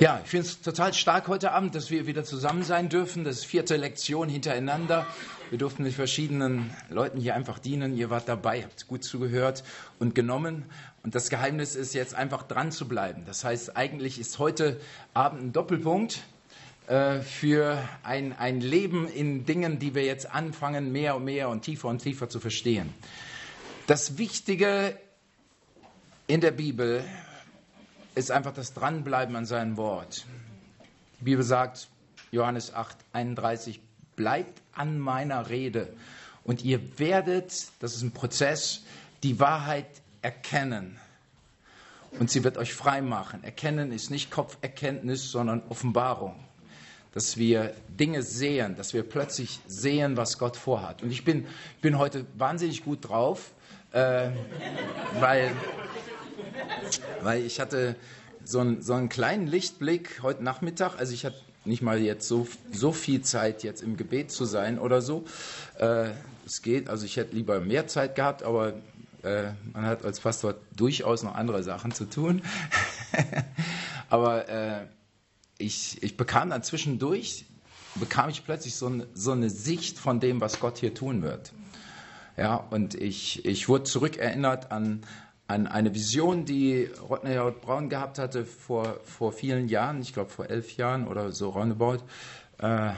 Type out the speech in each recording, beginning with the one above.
Ja, ich finde es total stark heute Abend, dass wir wieder zusammen sein dürfen. Das ist vierte Lektion hintereinander. Wir durften mit verschiedenen Leuten hier einfach dienen. Ihr wart dabei, habt gut zugehört und genommen. Und das Geheimnis ist jetzt einfach dran zu bleiben. Das heißt, eigentlich ist heute Abend ein Doppelpunkt äh, für ein, ein Leben in Dingen, die wir jetzt anfangen, mehr und mehr und tiefer und tiefer zu verstehen. Das Wichtige in der Bibel ist einfach das Dranbleiben an seinem Wort. Die Bibel sagt, Johannes 8, 31, bleibt an meiner Rede und ihr werdet, das ist ein Prozess, die Wahrheit erkennen. Und sie wird euch frei machen. Erkennen ist nicht Kopferkenntnis, sondern Offenbarung. Dass wir Dinge sehen, dass wir plötzlich sehen, was Gott vorhat. Und ich bin, bin heute wahnsinnig gut drauf, äh, weil weil ich hatte so, ein, so einen kleinen Lichtblick heute Nachmittag. Also ich hatte nicht mal jetzt so, so viel Zeit, jetzt im Gebet zu sein oder so. Äh, es geht, also ich hätte lieber mehr Zeit gehabt, aber äh, man hat als Pastor durchaus noch andere Sachen zu tun. aber äh, ich, ich bekam dann zwischendurch, bekam ich plötzlich so, ein, so eine Sicht von dem, was Gott hier tun wird. Ja, und ich, ich wurde zurückerinnert an, an eine Vision, die Rodney Howard Brown gehabt hatte vor, vor vielen Jahren, ich glaube vor elf Jahren oder so roundabout, äh,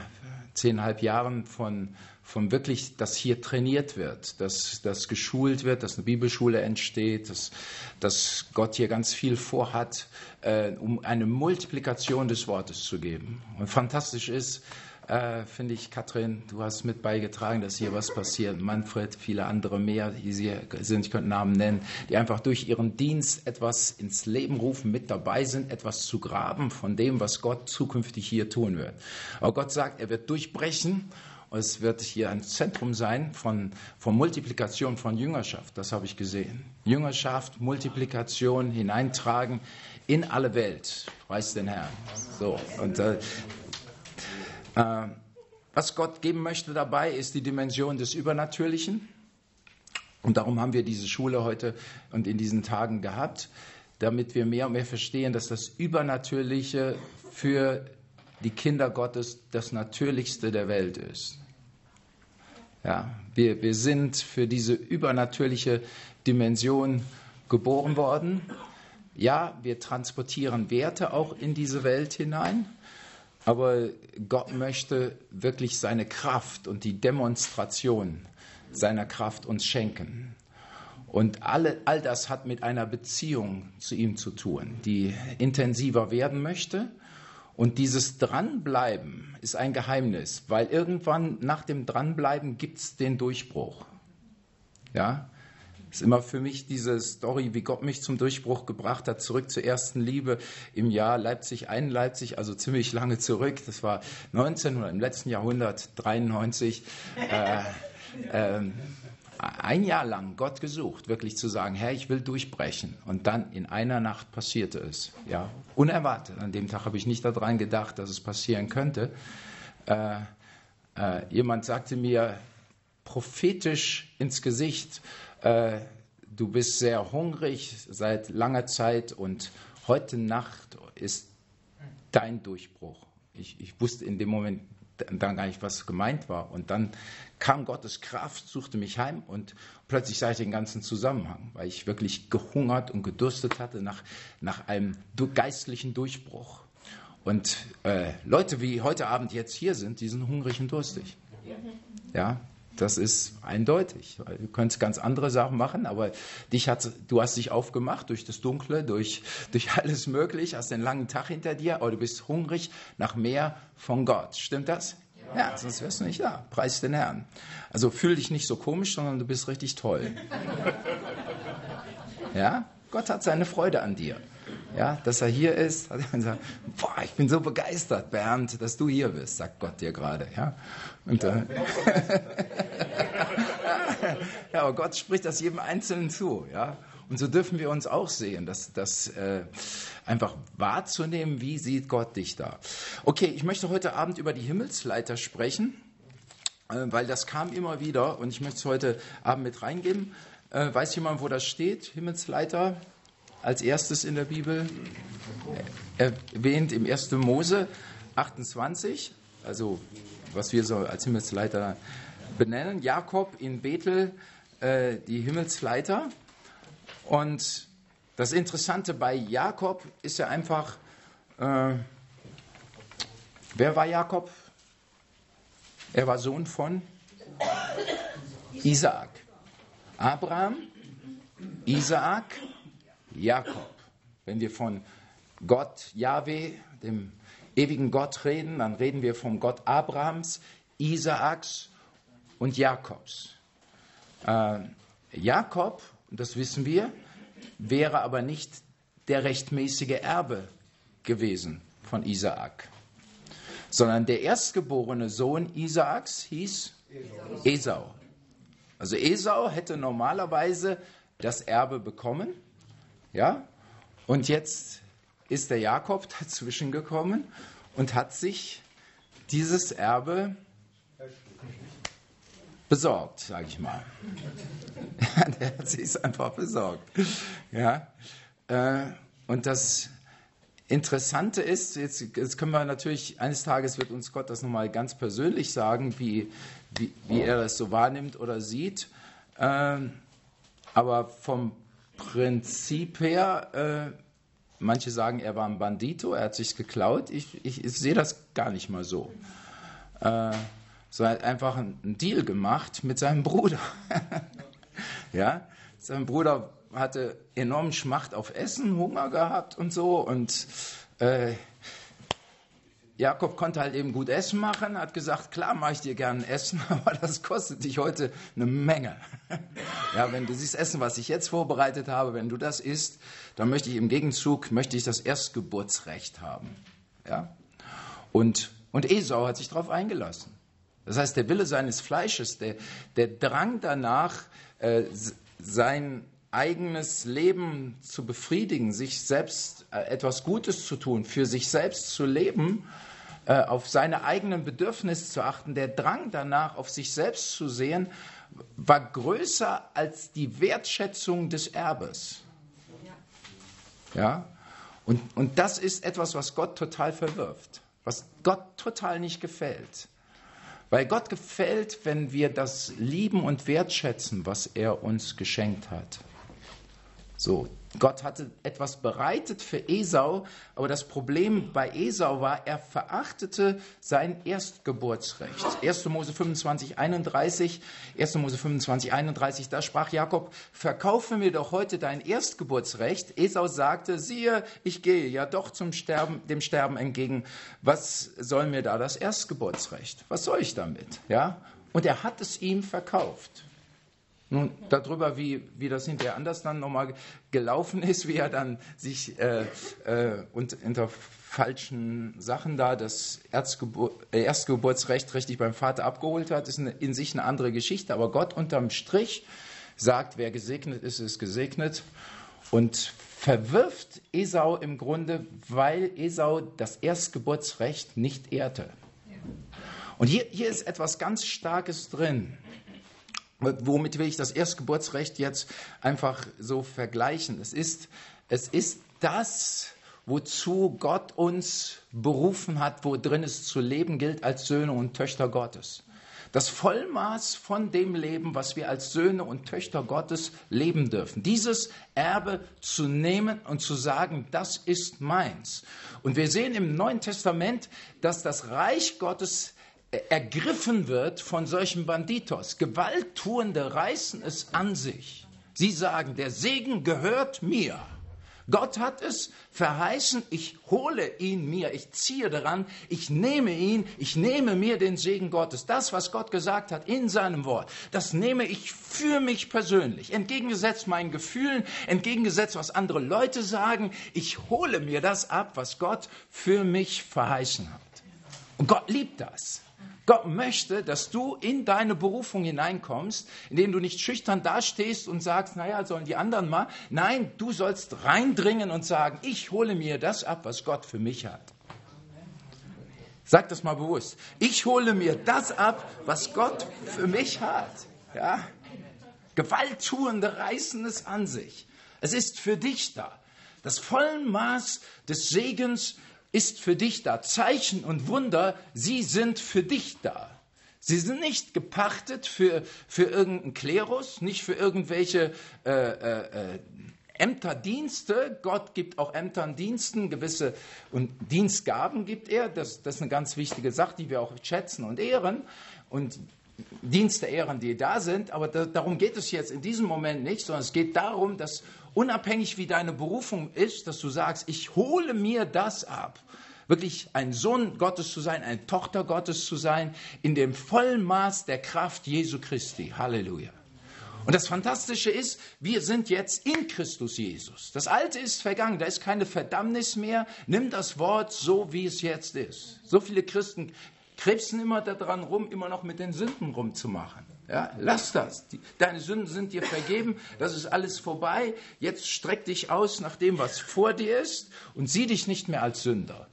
zehneinhalb Jahren von, von wirklich, dass hier trainiert wird, dass, dass geschult wird, dass eine Bibelschule entsteht, dass, dass Gott hier ganz viel vorhat, äh, um eine Multiplikation des Wortes zu geben. Und fantastisch ist, äh, finde ich, Katrin, du hast mit beigetragen, dass hier was passiert. Manfred, viele andere mehr, die hier sind, ich könnte Namen nennen, die einfach durch ihren Dienst etwas ins Leben rufen, mit dabei sind, etwas zu graben von dem, was Gott zukünftig hier tun wird. Aber Gott sagt, er wird durchbrechen. Es wird hier ein Zentrum sein von, von Multiplikation von Jüngerschaft. Das habe ich gesehen. Jüngerschaft, Multiplikation hineintragen in alle Welt. Preis den Herrn. So, und äh, was Gott geben möchte dabei, ist die Dimension des Übernatürlichen. Und darum haben wir diese Schule heute und in diesen Tagen gehabt, damit wir mehr und mehr verstehen, dass das Übernatürliche für die Kinder Gottes das Natürlichste der Welt ist. Ja, wir, wir sind für diese übernatürliche Dimension geboren worden. Ja, wir transportieren Werte auch in diese Welt hinein. Aber Gott möchte wirklich seine Kraft und die Demonstration seiner Kraft uns schenken. Und alle, all das hat mit einer Beziehung zu ihm zu tun, die intensiver werden möchte. Und dieses Dranbleiben ist ein Geheimnis, weil irgendwann nach dem Dranbleiben gibt es den Durchbruch. Ja? Ist immer für mich diese Story, wie Gott mich zum Durchbruch gebracht hat, zurück zur ersten Liebe im Jahr Leipzig, ein Leipzig, also ziemlich lange zurück. Das war 19 oder im letzten Jahrhundert, 93. Äh, äh, ein Jahr lang Gott gesucht, wirklich zu sagen, Herr, ich will durchbrechen. Und dann in einer Nacht passierte es. Ja, unerwartet. An dem Tag habe ich nicht daran gedacht, dass es passieren könnte. Äh, äh, jemand sagte mir prophetisch ins Gesicht, äh, du bist sehr hungrig seit langer Zeit und heute Nacht ist dein Durchbruch. Ich, ich wusste in dem Moment dann gar nicht, was gemeint war. Und dann kam Gottes Kraft, suchte mich heim und plötzlich sah ich den ganzen Zusammenhang, weil ich wirklich gehungert und gedurstet hatte nach, nach einem geistlichen Durchbruch. Und äh, Leute, wie heute Abend jetzt hier sind, die sind hungrig und durstig. Ja, das ist eindeutig. Du könntest ganz andere Sachen machen, aber dich hat, du hast dich aufgemacht durch das Dunkle, durch, durch alles Mögliche, hast einen langen Tag hinter dir, aber du bist hungrig nach mehr von Gott. Stimmt das? Ja, ja sonst wärst du nicht da. Preis den Herrn. Also fühl dich nicht so komisch, sondern du bist richtig toll. Ja? Gott hat seine Freude an dir ja, dass er hier ist, hat er gesagt, boah, ich bin so begeistert, Bernd, dass du hier bist, sagt Gott dir gerade, ja. Und, äh, ja, aber Gott spricht das jedem Einzelnen zu, ja. Und so dürfen wir uns auch sehen, das, das äh, einfach wahrzunehmen, wie sieht Gott dich da. Okay, ich möchte heute Abend über die Himmelsleiter sprechen, äh, weil das kam immer wieder und ich möchte es heute Abend mit reingeben. Äh, weiß jemand, wo das steht? Himmelsleiter? Als erstes in der Bibel? erwähnt im 1. Mose 28, also was wir so als Himmelsleiter benennen. Jakob in Bethel, äh, die Himmelsleiter. Und das Interessante bei Jakob ist ja einfach, äh, wer war Jakob? Er war Sohn von Isaak. Abraham, Isaak, Jakob. Wenn wir von Gott, Yahweh, dem ewigen Gott reden, dann reden wir vom Gott Abrahams, Isaaks und Jakobs. Äh, Jakob, das wissen wir, wäre aber nicht der rechtmäßige Erbe gewesen von Isaak, sondern der erstgeborene Sohn Isaaks hieß Esau. Also Esau hätte normalerweise das Erbe bekommen, ja, und jetzt ist der Jakob dazwischen gekommen und hat sich dieses Erbe besorgt, sage ich mal. der hat sich es einfach besorgt. Ja? Äh, und das Interessante ist, jetzt, jetzt, können wir natürlich, eines Tages wird uns Gott das nochmal ganz persönlich sagen, wie, wie, wie er das so wahrnimmt oder sieht. Ähm, aber vom Prinzip her, äh, manche sagen, er war ein Bandito, er hat sich geklaut. Ich, ich, ich sehe das gar nicht mal so. Äh, so hat einfach einen Deal gemacht mit seinem Bruder. ja, sein Bruder hatte enormen Schmacht auf Essen, Hunger gehabt und so und äh, Jakob konnte halt eben gut Essen machen, hat gesagt, klar mache ich dir gerne Essen, aber das kostet dich heute eine Menge. ja, wenn du siehst Essen, was ich jetzt vorbereitet habe, wenn du das isst, dann möchte ich im Gegenzug, möchte ich das Erstgeburtsrecht haben. Ja? Und, und Esau hat sich darauf eingelassen. Das heißt, der Wille seines Fleisches, der, der Drang danach, äh, sein eigenes Leben zu befriedigen, sich selbst äh, etwas Gutes zu tun, für sich selbst zu leben, äh, auf seine eigenen Bedürfnisse zu achten, der Drang danach, auf sich selbst zu sehen, war größer als die Wertschätzung des Erbes. Ja? Und, und das ist etwas, was Gott total verwirft, was Gott total nicht gefällt. Weil Gott gefällt, wenn wir das lieben und wertschätzen, was er uns geschenkt hat. So, Gott hatte etwas bereitet für Esau, aber das Problem bei Esau war, er verachtete sein Erstgeburtsrecht. 1. Mose 25, 31, 1. Mose 25, 31, da sprach Jakob, verkaufe mir doch heute dein Erstgeburtsrecht. Esau sagte, siehe, ich gehe ja doch zum Sterben, dem Sterben entgegen. Was soll mir da das Erstgeburtsrecht? Was soll ich damit? Ja? Und er hat es ihm verkauft. Nun, darüber, wie, wie das hinterher anders dann nochmal gelaufen ist, wie er dann sich äh, äh, und unter falschen Sachen da das Erzgebur äh, Erstgeburtsrecht richtig beim Vater abgeholt hat, ist eine, in sich eine andere Geschichte. Aber Gott unterm Strich sagt, wer gesegnet ist, ist gesegnet und verwirft Esau im Grunde, weil Esau das Erstgeburtsrecht nicht ehrte. Und hier, hier ist etwas ganz Starkes drin. Womit will ich das Erstgeburtsrecht jetzt einfach so vergleichen? Es ist, es ist das, wozu Gott uns berufen hat, wo drin es zu leben gilt als Söhne und Töchter Gottes. Das Vollmaß von dem Leben, was wir als Söhne und Töchter Gottes leben dürfen. Dieses Erbe zu nehmen und zu sagen, das ist meins. Und wir sehen im Neuen Testament, dass das Reich Gottes ergriffen wird von solchen Banditos. Gewalttuende reißen es an sich. Sie sagen, der Segen gehört mir. Gott hat es verheißen, ich hole ihn mir, ich ziehe daran, ich nehme ihn, ich nehme mir den Segen Gottes. Das, was Gott gesagt hat in seinem Wort, das nehme ich für mich persönlich. Entgegengesetzt meinen Gefühlen, entgegengesetzt, was andere Leute sagen, ich hole mir das ab, was Gott für mich verheißen hat. Und Gott liebt das. Gott möchte, dass du in deine Berufung hineinkommst, indem du nicht schüchtern dastehst und sagst, naja, sollen die anderen mal. Nein, du sollst reindringen und sagen, ich hole mir das ab, was Gott für mich hat. Sag das mal bewusst. Ich hole mir das ab, was Gott für mich hat. Ja? Gewalttuende reißen es an sich. Es ist für dich da. Das Vollmaß des Segens ist für dich da. Zeichen und Wunder, sie sind für dich da. Sie sind nicht gepachtet für, für irgendeinen Klerus, nicht für irgendwelche äh, äh, äh Ämterdienste. Gott gibt auch Ämtern Diensten gewisse und Dienstgaben gibt er. Das, das ist eine ganz wichtige Sache, die wir auch schätzen und ehren. Und Dienste ehren, die da sind. Aber da, darum geht es jetzt in diesem Moment nicht, sondern es geht darum, dass unabhängig wie deine Berufung ist, dass du sagst, ich hole mir das ab. Wirklich ein Sohn Gottes zu sein, eine Tochter Gottes zu sein, in dem Vollmaß der Kraft Jesu Christi. Halleluja. Und das Fantastische ist, wir sind jetzt in Christus Jesus. Das Alte ist vergangen, da ist keine Verdammnis mehr. Nimm das Wort so, wie es jetzt ist. So viele Christen krebsen immer daran rum, immer noch mit den Sünden rumzumachen. Ja, lass das. Deine Sünden sind dir vergeben. Das ist alles vorbei. Jetzt streck dich aus nach dem, was vor dir ist und sieh dich nicht mehr als Sünder.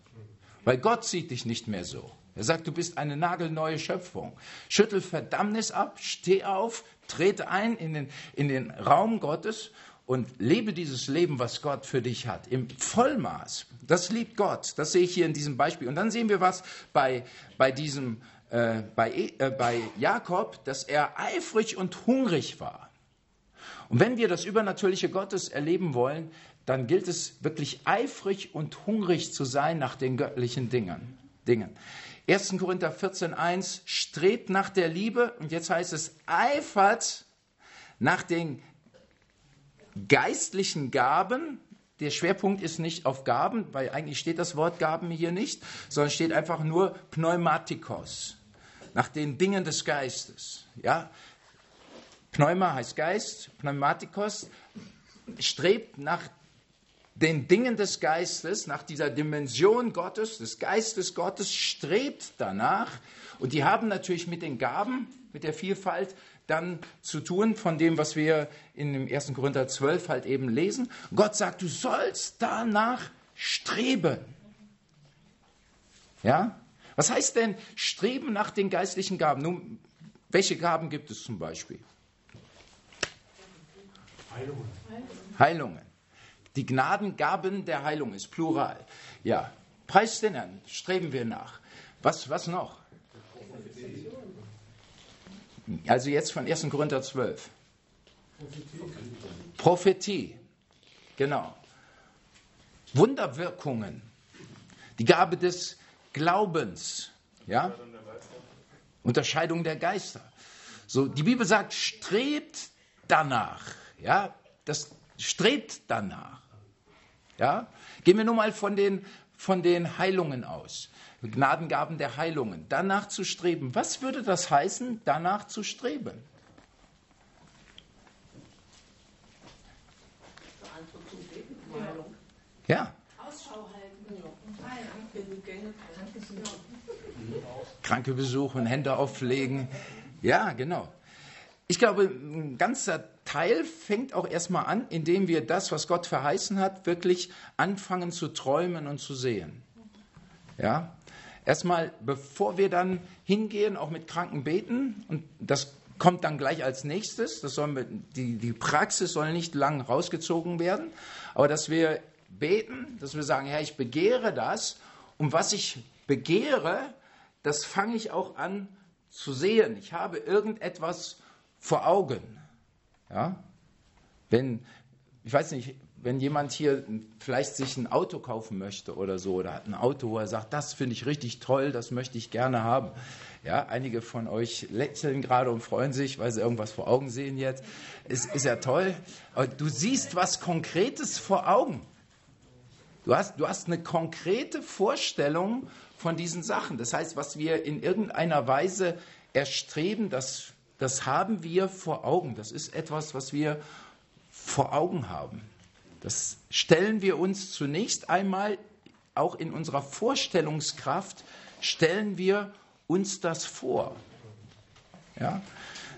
Weil Gott sieht dich nicht mehr so. Er sagt, du bist eine nagelneue Schöpfung. Schüttel Verdammnis ab, steh auf, trete ein in den, in den Raum Gottes und lebe dieses Leben, was Gott für dich hat, im Vollmaß. Das liebt Gott. Das sehe ich hier in diesem Beispiel. Und dann sehen wir was bei, bei diesem, äh, bei, äh, bei Jakob, dass er eifrig und hungrig war. Und wenn wir das Übernatürliche Gottes erleben wollen, dann gilt es wirklich eifrig und hungrig zu sein nach den göttlichen Dingen. Dingen. 1. Korinther 14.1 strebt nach der Liebe und jetzt heißt es eifert nach den geistlichen Gaben. Der Schwerpunkt ist nicht auf Gaben, weil eigentlich steht das Wort Gaben hier nicht, sondern steht einfach nur Pneumatikos, nach den Dingen des Geistes. Ja? Pneuma heißt Geist, Pneumatikos strebt nach den Dingen des Geistes, nach dieser Dimension Gottes, des Geistes Gottes, strebt danach. Und die haben natürlich mit den Gaben, mit der Vielfalt dann zu tun von dem, was wir in dem 1. Korinther 12 halt eben lesen. Gott sagt, du sollst danach streben. Ja? Was heißt denn streben nach den geistlichen Gaben? Nun, welche Gaben gibt es zum Beispiel? Heilungen. Heilungen. Die Gnadengaben der Heilung ist plural. Ja, preis den Herrn, streben wir nach. Was, was noch? Also jetzt von 1. Korinther 12. Prophetie. Prophetie. Genau. Wunderwirkungen. Die Gabe des Glaubens. Ja? Unterscheidung der Geister. So, die Bibel sagt, strebt danach. Ja? Das strebt danach. Ja? Gehen wir nun mal von den, von den Heilungen aus. Gnadengaben der Heilungen. Danach zu streben. Was würde das heißen, danach zu streben? Ja. Ausschau halten. Kranke besuchen, Hände auflegen. Ja, genau. Ich glaube, ein ganzer Teil fängt auch erstmal an, indem wir das, was Gott verheißen hat, wirklich anfangen zu träumen und zu sehen. Ja? Erstmal, bevor wir dann hingehen, auch mit Kranken beten, und das kommt dann gleich als nächstes, das sollen wir, die, die Praxis soll nicht lang rausgezogen werden, aber dass wir beten, dass wir sagen, Herr, ich begehre das, und was ich begehre, das fange ich auch an zu sehen. Ich habe irgendetwas vor Augen. Ja? Wenn, ich weiß nicht, wenn jemand hier vielleicht sich ein Auto kaufen möchte oder so, oder hat ein Auto, wo er sagt, das finde ich richtig toll, das möchte ich gerne haben. Ja, einige von euch lächeln gerade und freuen sich, weil sie irgendwas vor Augen sehen jetzt. Ist, ist ja toll. Aber du siehst was Konkretes vor Augen. Du hast, du hast eine konkrete Vorstellung von diesen Sachen. Das heißt, was wir in irgendeiner Weise erstreben, das, das haben wir vor Augen. Das ist etwas, was wir vor Augen haben. Das stellen wir uns zunächst einmal, auch in unserer Vorstellungskraft, stellen wir uns das vor. Ja?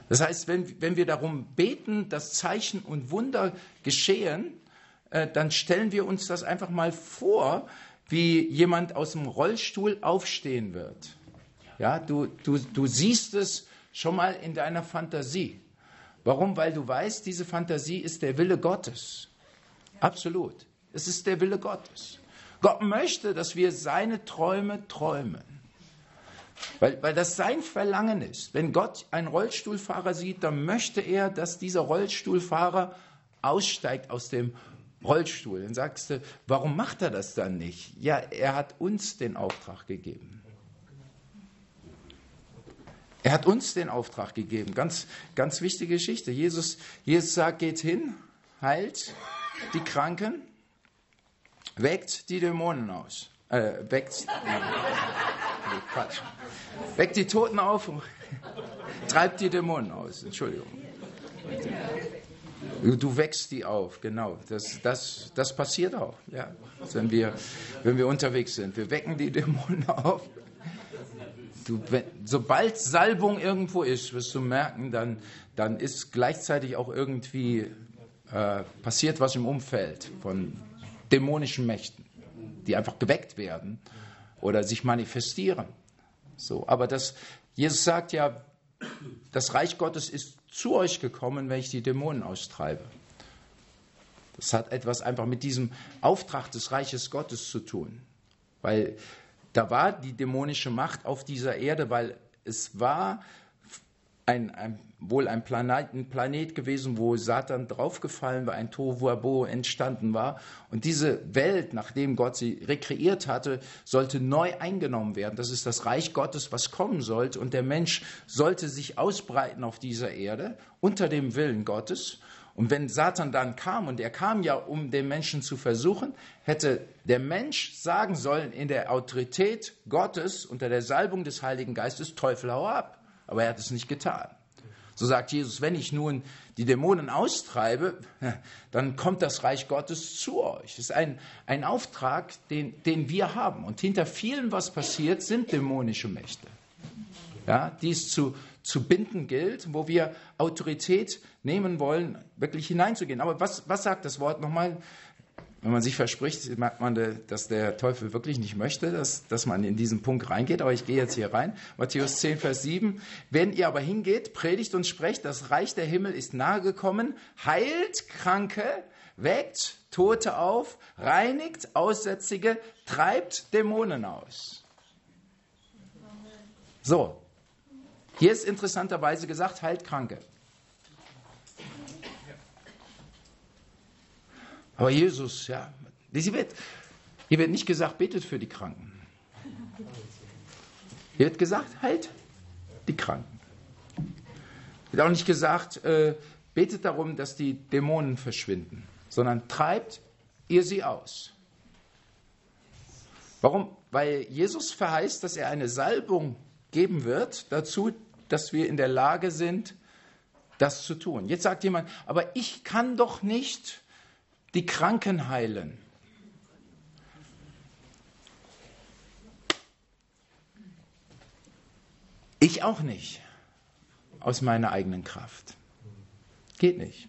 Das heißt, wenn, wenn wir darum beten, dass Zeichen und Wunder geschehen, äh, dann stellen wir uns das einfach mal vor, wie jemand aus dem Rollstuhl aufstehen wird. Ja, du, du, du siehst es schon mal in deiner Fantasie. Warum? Weil du weißt, diese Fantasie ist der Wille Gottes. Absolut. Es ist der Wille Gottes. Gott möchte, dass wir seine Träume träumen. Weil, weil das sein Verlangen ist. Wenn Gott einen Rollstuhlfahrer sieht, dann möchte er, dass dieser Rollstuhlfahrer aussteigt aus dem Rollstuhl. Dann sagst du, warum macht er das dann nicht? Ja, er hat uns den Auftrag gegeben. Er hat uns den Auftrag gegeben. Ganz, ganz wichtige Geschichte. Jesus, Jesus sagt, geht hin, heilt die Kranken, weckt die Dämonen aus. Äh, weckt, nee, Quatsch. Weckt die Toten auf, treibt die Dämonen aus. Entschuldigung. Du wächst die auf, genau. Das, das, das passiert auch, ja. wenn, wir, wenn wir unterwegs sind. Wir wecken die Dämonen auf. Du, wenn, sobald Salbung irgendwo ist, wirst du merken, dann, dann ist gleichzeitig auch irgendwie äh, passiert was im Umfeld von dämonischen Mächten, die einfach geweckt werden oder sich manifestieren. So, aber das, Jesus sagt ja, das Reich Gottes ist zu euch gekommen, wenn ich die Dämonen austreibe. Das hat etwas einfach mit diesem Auftrag des Reiches Gottes zu tun. Weil da war die dämonische Macht auf dieser Erde, weil es war ein, ein, wohl ein Planet, ein Planet, gewesen, wo Satan draufgefallen war, ein Tohuwabo entstanden war. Und diese Welt, nachdem Gott sie rekreiert hatte, sollte neu eingenommen werden. Das ist das Reich Gottes, was kommen sollte. Und der Mensch sollte sich ausbreiten auf dieser Erde unter dem Willen Gottes. Und wenn Satan dann kam, und er kam ja, um den Menschen zu versuchen, hätte der Mensch sagen sollen, in der Autorität Gottes, unter der Salbung des Heiligen Geistes, Teufel hau ab. Aber er hat es nicht getan. So sagt Jesus, wenn ich nun die Dämonen austreibe, dann kommt das Reich Gottes zu euch. Das ist ein, ein Auftrag, den, den wir haben. Und hinter vielem, was passiert, sind dämonische Mächte, ja, die es zu, zu binden gilt, wo wir Autorität nehmen wollen, wirklich hineinzugehen. Aber was, was sagt das Wort nochmal? Wenn man sich verspricht, merkt man, dass der Teufel wirklich nicht möchte, dass, dass man in diesen Punkt reingeht. Aber ich gehe jetzt hier rein. Matthäus 10, Vers 7. Wenn ihr aber hingeht, predigt und sprecht, das Reich der Himmel ist nahe gekommen, heilt Kranke, weckt Tote auf, reinigt Aussätzige, treibt Dämonen aus. So. Hier ist interessanterweise gesagt, heilt Kranke. Aber Jesus, ja, hier wird, hier wird nicht gesagt, betet für die Kranken. Hier wird gesagt, heilt die Kranken. Wird auch nicht gesagt, äh, betet darum, dass die Dämonen verschwinden, sondern treibt ihr sie aus. Warum? Weil Jesus verheißt, dass er eine Salbung geben wird dazu, dass wir in der Lage sind, das zu tun. Jetzt sagt jemand, aber ich kann doch nicht die Kranken heilen. Ich auch nicht aus meiner eigenen Kraft. Geht nicht.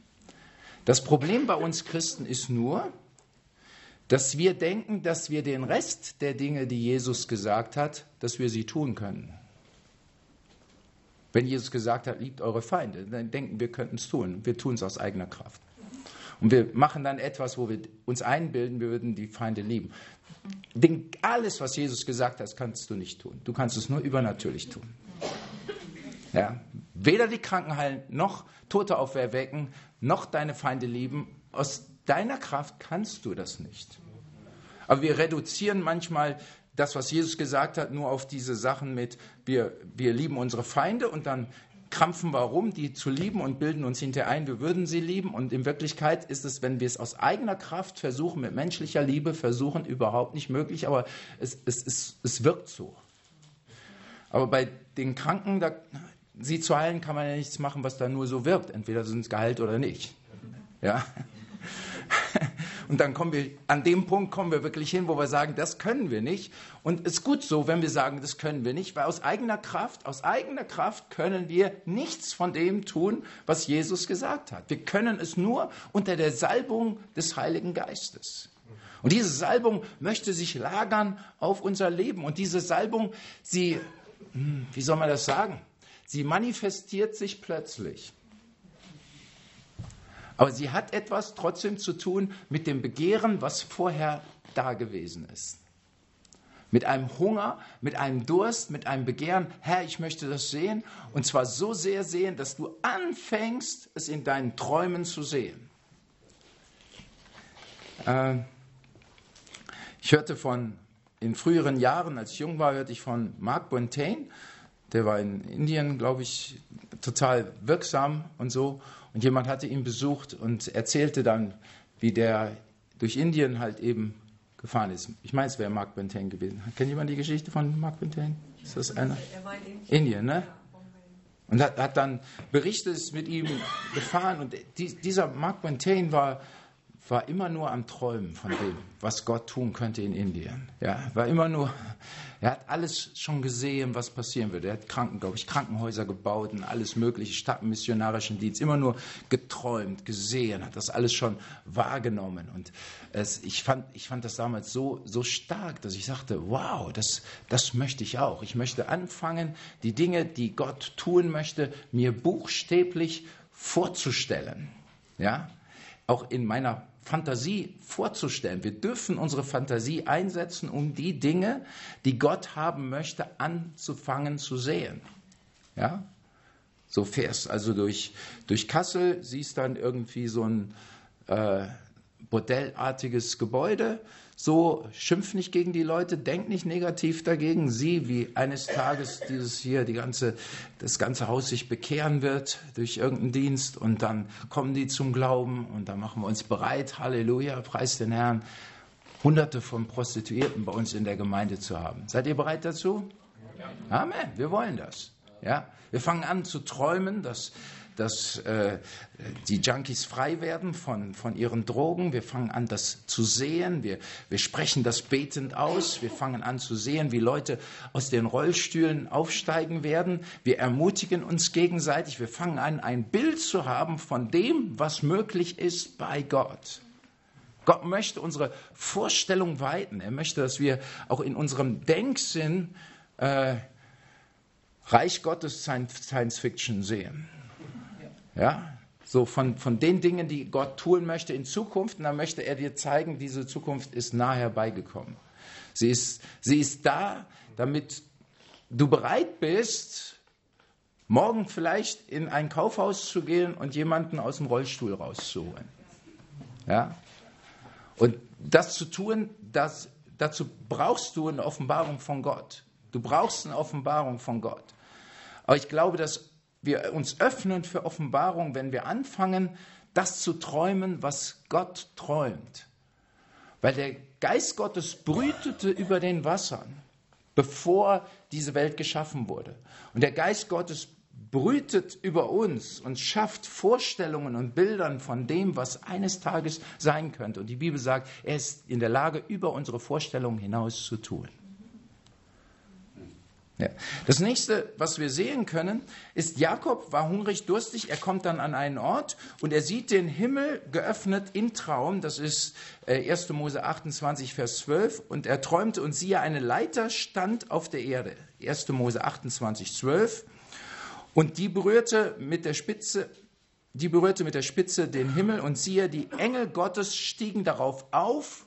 Das Problem bei uns Christen ist nur, dass wir denken, dass wir den Rest der Dinge, die Jesus gesagt hat, dass wir sie tun können. Wenn Jesus gesagt hat, liebt eure Feinde, dann denken wir könnten es tun. Wir tun es aus eigener Kraft. Und wir machen dann etwas, wo wir uns einbilden, wir würden die Feinde lieben. Denn alles, was Jesus gesagt hat, kannst du nicht tun. Du kannst es nur übernatürlich tun. Ja? Weder die Kranken heilen, noch Tote auferwecken, noch deine Feinde lieben. Aus deiner Kraft kannst du das nicht. Aber wir reduzieren manchmal das, was Jesus gesagt hat, nur auf diese Sachen mit, wir, wir lieben unsere Feinde und dann krampfen wir rum, die zu lieben und bilden uns hinterher ein, wir würden sie lieben. Und in Wirklichkeit ist es, wenn wir es aus eigener Kraft versuchen, mit menschlicher Liebe versuchen, überhaupt nicht möglich. Aber es, es, es, es wirkt so. Aber bei den Kranken, da, sie zu heilen, kann man ja nichts machen, was da nur so wirkt. Entweder sind sie geheilt oder nicht. Ja. Und dann kommen wir, an dem Punkt kommen wir wirklich hin, wo wir sagen, das können wir nicht. Und es ist gut so, wenn wir sagen, das können wir nicht, weil aus eigener Kraft, aus eigener Kraft können wir nichts von dem tun, was Jesus gesagt hat. Wir können es nur unter der Salbung des Heiligen Geistes. Und diese Salbung möchte sich lagern auf unser Leben. Und diese Salbung, sie, hm, wie soll man das sagen? Sie manifestiert sich plötzlich. Aber sie hat etwas trotzdem zu tun mit dem Begehren, was vorher da gewesen ist. Mit einem Hunger, mit einem Durst, mit einem Begehren, Herr, ich möchte das sehen. Und zwar so sehr sehen, dass du anfängst, es in deinen Träumen zu sehen. Äh, ich hörte von, in früheren Jahren, als ich jung war, hörte ich von Mark Bontaine. Der war in Indien, glaube ich, total wirksam und so. Und jemand hatte ihn besucht und erzählte dann, wie der durch Indien halt eben gefahren ist. Ich meine, es wäre Mark Bentane gewesen. Kennt jemand die Geschichte von Mark Bentane? Ist das einer? Er war in Indien. Indien, ne? Und hat, hat dann berichtet, ist mit ihm gefahren. Und die, dieser Mark Bentane war war immer nur am Träumen von dem, was Gott tun könnte in Indien. Ja, war immer nur, er hat alles schon gesehen, was passieren würde. Er hat Kranken, glaube ich, Krankenhäuser gebaut und alles mögliche, stadtmissionarischen Dienst, immer nur geträumt, gesehen, hat das alles schon wahrgenommen. Und es, ich, fand, ich fand das damals so, so stark, dass ich sagte, wow, das, das möchte ich auch. Ich möchte anfangen, die Dinge, die Gott tun möchte, mir buchstäblich vorzustellen. Ja, auch in meiner Fantasie vorzustellen. Wir dürfen unsere Fantasie einsetzen, um die Dinge, die Gott haben möchte, anzufangen zu sehen. Ja? So fährst also durch, durch Kassel, siehst dann irgendwie so ein äh, bordellartiges Gebäude so, schimpf nicht gegen die Leute, denk nicht negativ dagegen. Sieh, wie eines Tages dieses hier, die ganze, das ganze Haus sich bekehren wird durch irgendeinen Dienst und dann kommen die zum Glauben und dann machen wir uns bereit. Halleluja, preis den Herrn. Hunderte von Prostituierten bei uns in der Gemeinde zu haben. Seid ihr bereit dazu? Amen. Wir wollen das. Ja, wir fangen an zu träumen, dass dass äh, die Junkies frei werden von, von ihren Drogen. Wir fangen an, das zu sehen. Wir, wir sprechen das betend aus. Wir fangen an zu sehen, wie Leute aus den Rollstühlen aufsteigen werden. Wir ermutigen uns gegenseitig. Wir fangen an, ein Bild zu haben von dem, was möglich ist bei Gott. Gott möchte unsere Vorstellung weiten. Er möchte, dass wir auch in unserem Denksinn äh, Reich Gottes Science Fiction sehen. Ja, so von, von den Dingen, die Gott tun möchte in Zukunft. Und dann möchte er dir zeigen, diese Zukunft ist nahe herbeigekommen. Sie ist, sie ist da, damit du bereit bist, morgen vielleicht in ein Kaufhaus zu gehen und jemanden aus dem Rollstuhl rauszuholen. Ja? Und das zu tun, das, dazu brauchst du eine Offenbarung von Gott. Du brauchst eine Offenbarung von Gott. Aber ich glaube, dass wir uns öffnen für Offenbarung, wenn wir anfangen, das zu träumen, was Gott träumt. Weil der Geist Gottes brütete über den Wassern, bevor diese Welt geschaffen wurde. Und der Geist Gottes brütet über uns und schafft Vorstellungen und Bildern von dem, was eines Tages sein könnte. Und die Bibel sagt, er ist in der Lage, über unsere Vorstellungen hinaus zu tun. Ja. Das nächste, was wir sehen können, ist, Jakob war hungrig, durstig. Er kommt dann an einen Ort und er sieht den Himmel geöffnet im Traum. Das ist 1. Äh, Mose 28, Vers 12. Und er träumte und siehe, eine Leiter stand auf der Erde. 1. Mose 28, 12. Und die berührte mit der Spitze, die berührte mit der Spitze den Himmel und siehe, die Engel Gottes stiegen darauf auf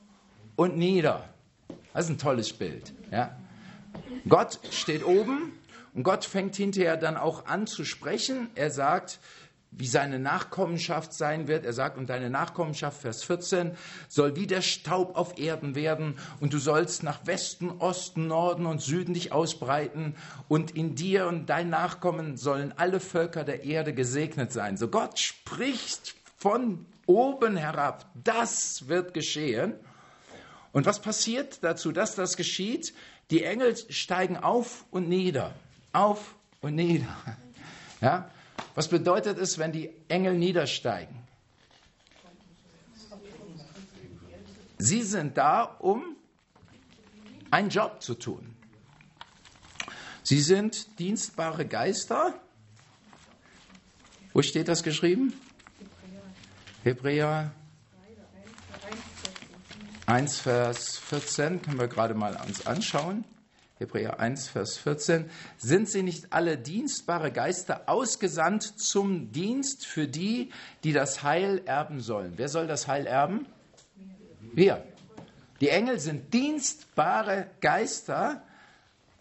und nieder. Das ist ein tolles Bild. Ja. Gott steht oben und Gott fängt hinterher dann auch an zu sprechen. Er sagt, wie seine Nachkommenschaft sein wird. Er sagt, und deine Nachkommenschaft, Vers 14, soll wie der Staub auf Erden werden und du sollst nach Westen, Osten, Norden und Süden dich ausbreiten und in dir und dein Nachkommen sollen alle Völker der Erde gesegnet sein. So Gott spricht von oben herab. Das wird geschehen. Und was passiert dazu, dass das geschieht? Die Engel steigen auf und nieder, auf und nieder. Ja? Was bedeutet es, wenn die Engel niedersteigen? Sie sind da, um einen Job zu tun. Sie sind dienstbare Geister. Wo steht das geschrieben? Hebräer 1, Vers 14 können wir gerade mal uns anschauen. Hebräer 1, Vers 14, sind sie nicht alle dienstbare Geister ausgesandt zum Dienst für die, die das Heil erben sollen? Wer soll das Heil erben? Wir. Die Engel sind dienstbare Geister,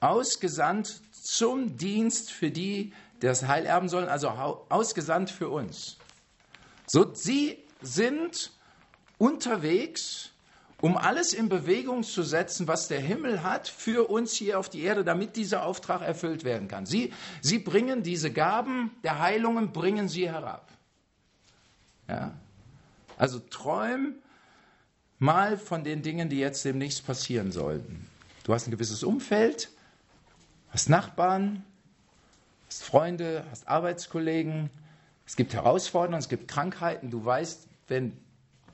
ausgesandt zum Dienst für die, die das Heil erben sollen, also ausgesandt für uns. So, sie sind unterwegs um alles in Bewegung zu setzen, was der Himmel hat für uns hier auf die Erde, damit dieser Auftrag erfüllt werden kann. Sie, sie bringen diese Gaben der Heilungen, bringen sie herab. Ja? Also träum mal von den Dingen, die jetzt demnächst passieren sollten. Du hast ein gewisses Umfeld, hast Nachbarn, hast Freunde, hast Arbeitskollegen, es gibt Herausforderungen, es gibt Krankheiten. Du weißt, wenn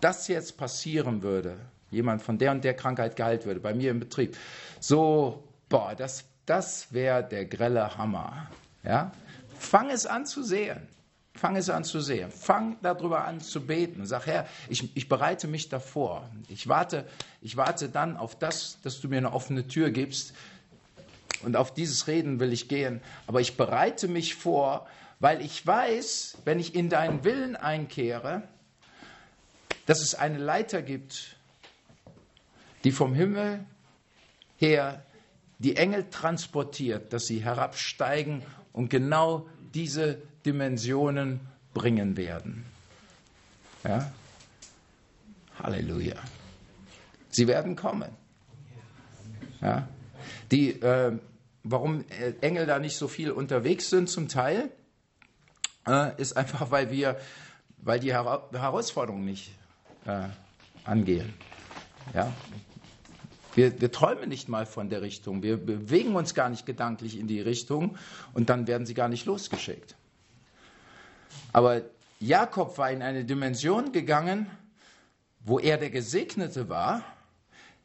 das jetzt passieren würde, jemand von der und der Krankheit geheilt würde, bei mir im Betrieb. So, boah, das, das wäre der grelle Hammer. Ja? Fang es an zu sehen. Fang es an zu sehen. Fang darüber an zu beten. Sag, Herr, ich, ich bereite mich davor. Ich warte, ich warte dann auf das, dass du mir eine offene Tür gibst. Und auf dieses Reden will ich gehen. Aber ich bereite mich vor, weil ich weiß, wenn ich in deinen Willen einkehre, dass es eine Leiter gibt, die vom Himmel her die Engel transportiert, dass sie herabsteigen und genau diese Dimensionen bringen werden. Ja? Halleluja. Sie werden kommen. Ja? Die, äh, warum Engel da nicht so viel unterwegs sind zum Teil, äh, ist einfach, weil wir, weil die Hera Herausforderungen nicht äh, angehen. Ja? Wir, wir, träumen nicht mal von der Richtung. Wir bewegen uns gar nicht gedanklich in die Richtung und dann werden sie gar nicht losgeschickt. Aber Jakob war in eine Dimension gegangen, wo er der Gesegnete war,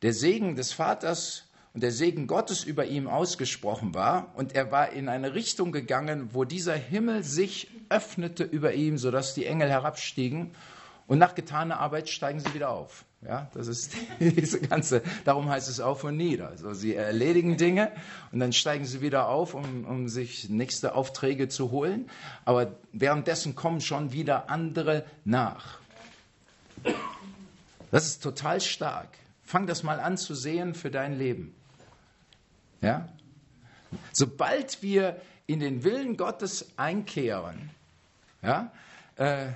der Segen des Vaters und der Segen Gottes über ihm ausgesprochen war. Und er war in eine Richtung gegangen, wo dieser Himmel sich öffnete über ihm, sodass die Engel herabstiegen. Und nach getaner Arbeit steigen sie wieder auf. Ja, das ist diese ganze, darum heißt es auf und nieder. Also sie erledigen Dinge und dann steigen sie wieder auf, um, um sich nächste Aufträge zu holen. Aber währenddessen kommen schon wieder andere nach. Das ist total stark. Fang das mal an zu sehen für dein Leben. Ja? Sobald wir in den Willen Gottes einkehren, ja, äh,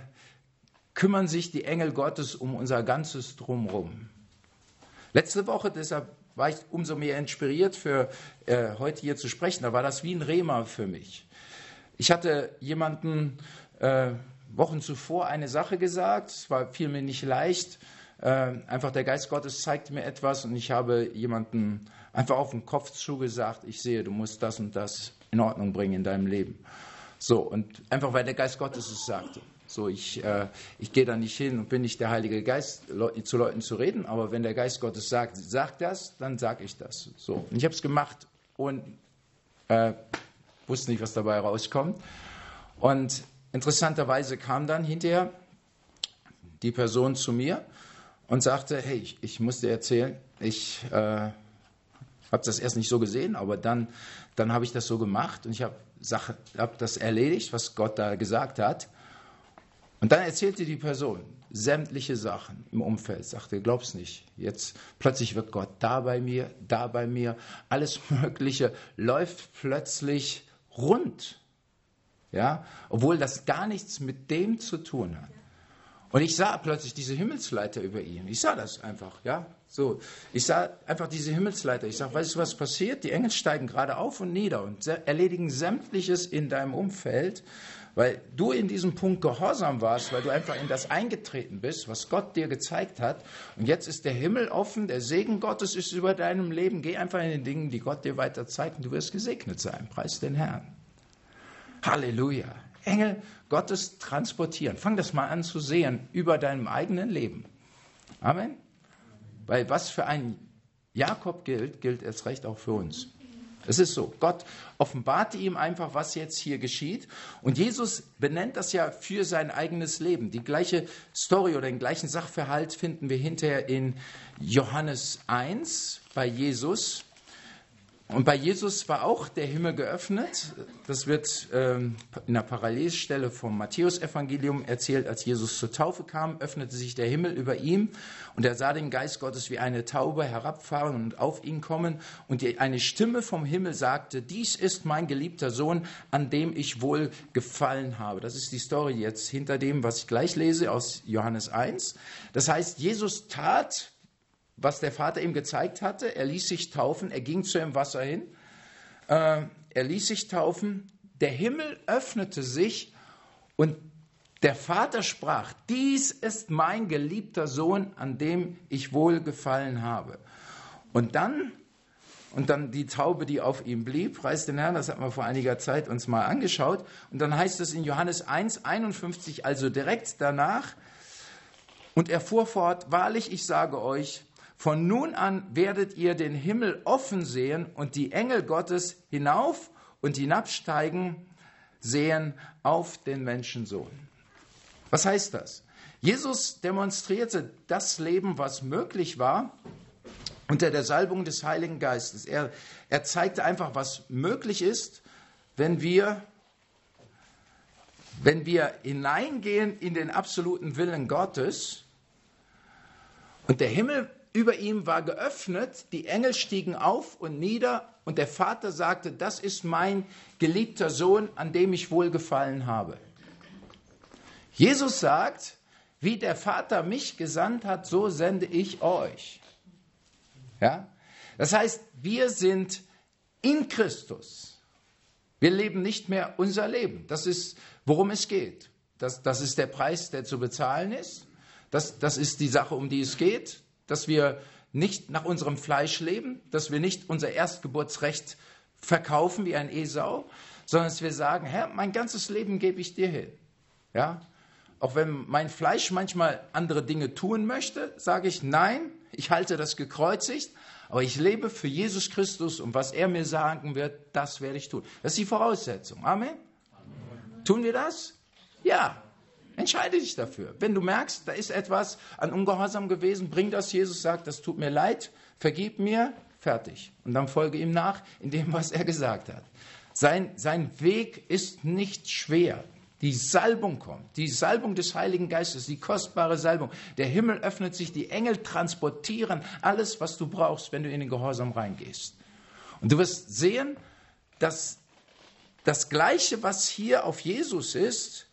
kümmern sich die Engel Gottes um unser ganzes Drumherum. Letzte Woche, deshalb war ich umso mehr inspiriert, für äh, heute hier zu sprechen. Da war das wie ein Rema für mich. Ich hatte jemanden äh, Wochen zuvor eine Sache gesagt, es war fiel mir nicht leicht. Äh, einfach der Geist Gottes zeigte mir etwas und ich habe jemanden einfach auf den Kopf zugesagt, ich sehe, du musst das und das in Ordnung bringen in deinem Leben. So, und einfach weil der Geist Gottes es sagte. So, ich, äh, ich gehe da nicht hin und bin nicht der Heilige Geist, zu Leuten zu reden, aber wenn der Geist Gottes sagt, sag das, dann sage ich das. So, und ich habe es gemacht und äh, wusste nicht, was dabei rauskommt. Und interessanterweise kam dann hinterher die Person zu mir und sagte, hey, ich, ich muss dir erzählen, ich äh, habe das erst nicht so gesehen, aber dann, dann habe ich das so gemacht und ich habe hab das erledigt, was Gott da gesagt hat. Und dann erzählte die Person sämtliche Sachen im Umfeld, sagte, glaub's nicht. Jetzt plötzlich wird Gott da bei mir, da bei mir, alles Mögliche läuft plötzlich rund. Ja, obwohl das gar nichts mit dem zu tun hat. Und ich sah plötzlich diese Himmelsleiter über ihm. Ich sah das einfach, ja. So, ich sah einfach diese Himmelsleiter. Ich sage, weißt du, was passiert? Die Engel steigen gerade auf und nieder und erledigen sämtliches in deinem Umfeld weil du in diesem Punkt gehorsam warst, weil du einfach in das eingetreten bist, was Gott dir gezeigt hat. Und jetzt ist der Himmel offen, der Segen Gottes ist über deinem Leben. Geh einfach in den Dingen, die Gott dir weiter zeigt und du wirst gesegnet sein. Preis den Herrn. Halleluja. Engel Gottes transportieren. Fang das mal an zu sehen über deinem eigenen Leben. Amen. Weil was für ein Jakob gilt, gilt erst recht auch für uns. Es ist so. Gott offenbarte ihm einfach, was jetzt hier geschieht. Und Jesus benennt das ja für sein eigenes Leben. Die gleiche Story oder den gleichen Sachverhalt finden wir hinterher in Johannes 1 bei Jesus. Und bei Jesus war auch der Himmel geöffnet. Das wird ähm, in der Parallelstelle vom Matthäusevangelium erzählt, als Jesus zur Taufe kam, öffnete sich der Himmel über ihm und er sah den Geist Gottes wie eine Taube herabfahren und auf ihn kommen. Und eine Stimme vom Himmel sagte, dies ist mein geliebter Sohn, an dem ich wohl gefallen habe. Das ist die Story jetzt hinter dem, was ich gleich lese aus Johannes 1. Das heißt, Jesus tat, was der Vater ihm gezeigt hatte. Er ließ sich taufen, er ging zu dem Wasser hin, äh, er ließ sich taufen, der Himmel öffnete sich und der Vater sprach, dies ist mein geliebter Sohn, an dem ich wohl gefallen habe. Und dann, und dann die Taube, die auf ihm blieb, preis den Herrn, das hat man vor einiger Zeit uns mal angeschaut. Und dann heißt es in Johannes 1, 51, also direkt danach, und er fuhr fort, wahrlich, ich sage euch, von nun an werdet ihr den Himmel offen sehen und die Engel Gottes hinauf und hinabsteigen sehen auf den Menschensohn. Was heißt das? Jesus demonstrierte das Leben, was möglich war, unter der Salbung des Heiligen Geistes. Er, er zeigte einfach, was möglich ist, wenn wir, wenn wir hineingehen in den absoluten Willen Gottes. Und der Himmel über ihm war geöffnet, die Engel stiegen auf und nieder und der Vater sagte, das ist mein geliebter Sohn, an dem ich wohlgefallen habe. Jesus sagt, wie der Vater mich gesandt hat, so sende ich euch. Ja? Das heißt, wir sind in Christus. Wir leben nicht mehr unser Leben. Das ist, worum es geht. Das, das ist der Preis, der zu bezahlen ist. Das, das ist die Sache, um die es geht dass wir nicht nach unserem Fleisch leben, dass wir nicht unser Erstgeburtsrecht verkaufen wie ein Esau, sondern dass wir sagen, Herr, mein ganzes Leben gebe ich dir hin. Ja? Auch wenn mein Fleisch manchmal andere Dinge tun möchte, sage ich, nein, ich halte das gekreuzigt, aber ich lebe für Jesus Christus und was er mir sagen wird, das werde ich tun. Das ist die Voraussetzung. Amen. Amen. Tun wir das? Ja. Entscheide dich dafür. Wenn du merkst, da ist etwas an Ungehorsam gewesen, bring das Jesus, sagt, das tut mir leid, vergib mir, fertig. Und dann folge ihm nach in dem, was er gesagt hat. Sein, sein Weg ist nicht schwer. Die Salbung kommt, die Salbung des Heiligen Geistes, die kostbare Salbung. Der Himmel öffnet sich, die Engel transportieren alles, was du brauchst, wenn du in den Gehorsam reingehst. Und du wirst sehen, dass das Gleiche, was hier auf Jesus ist,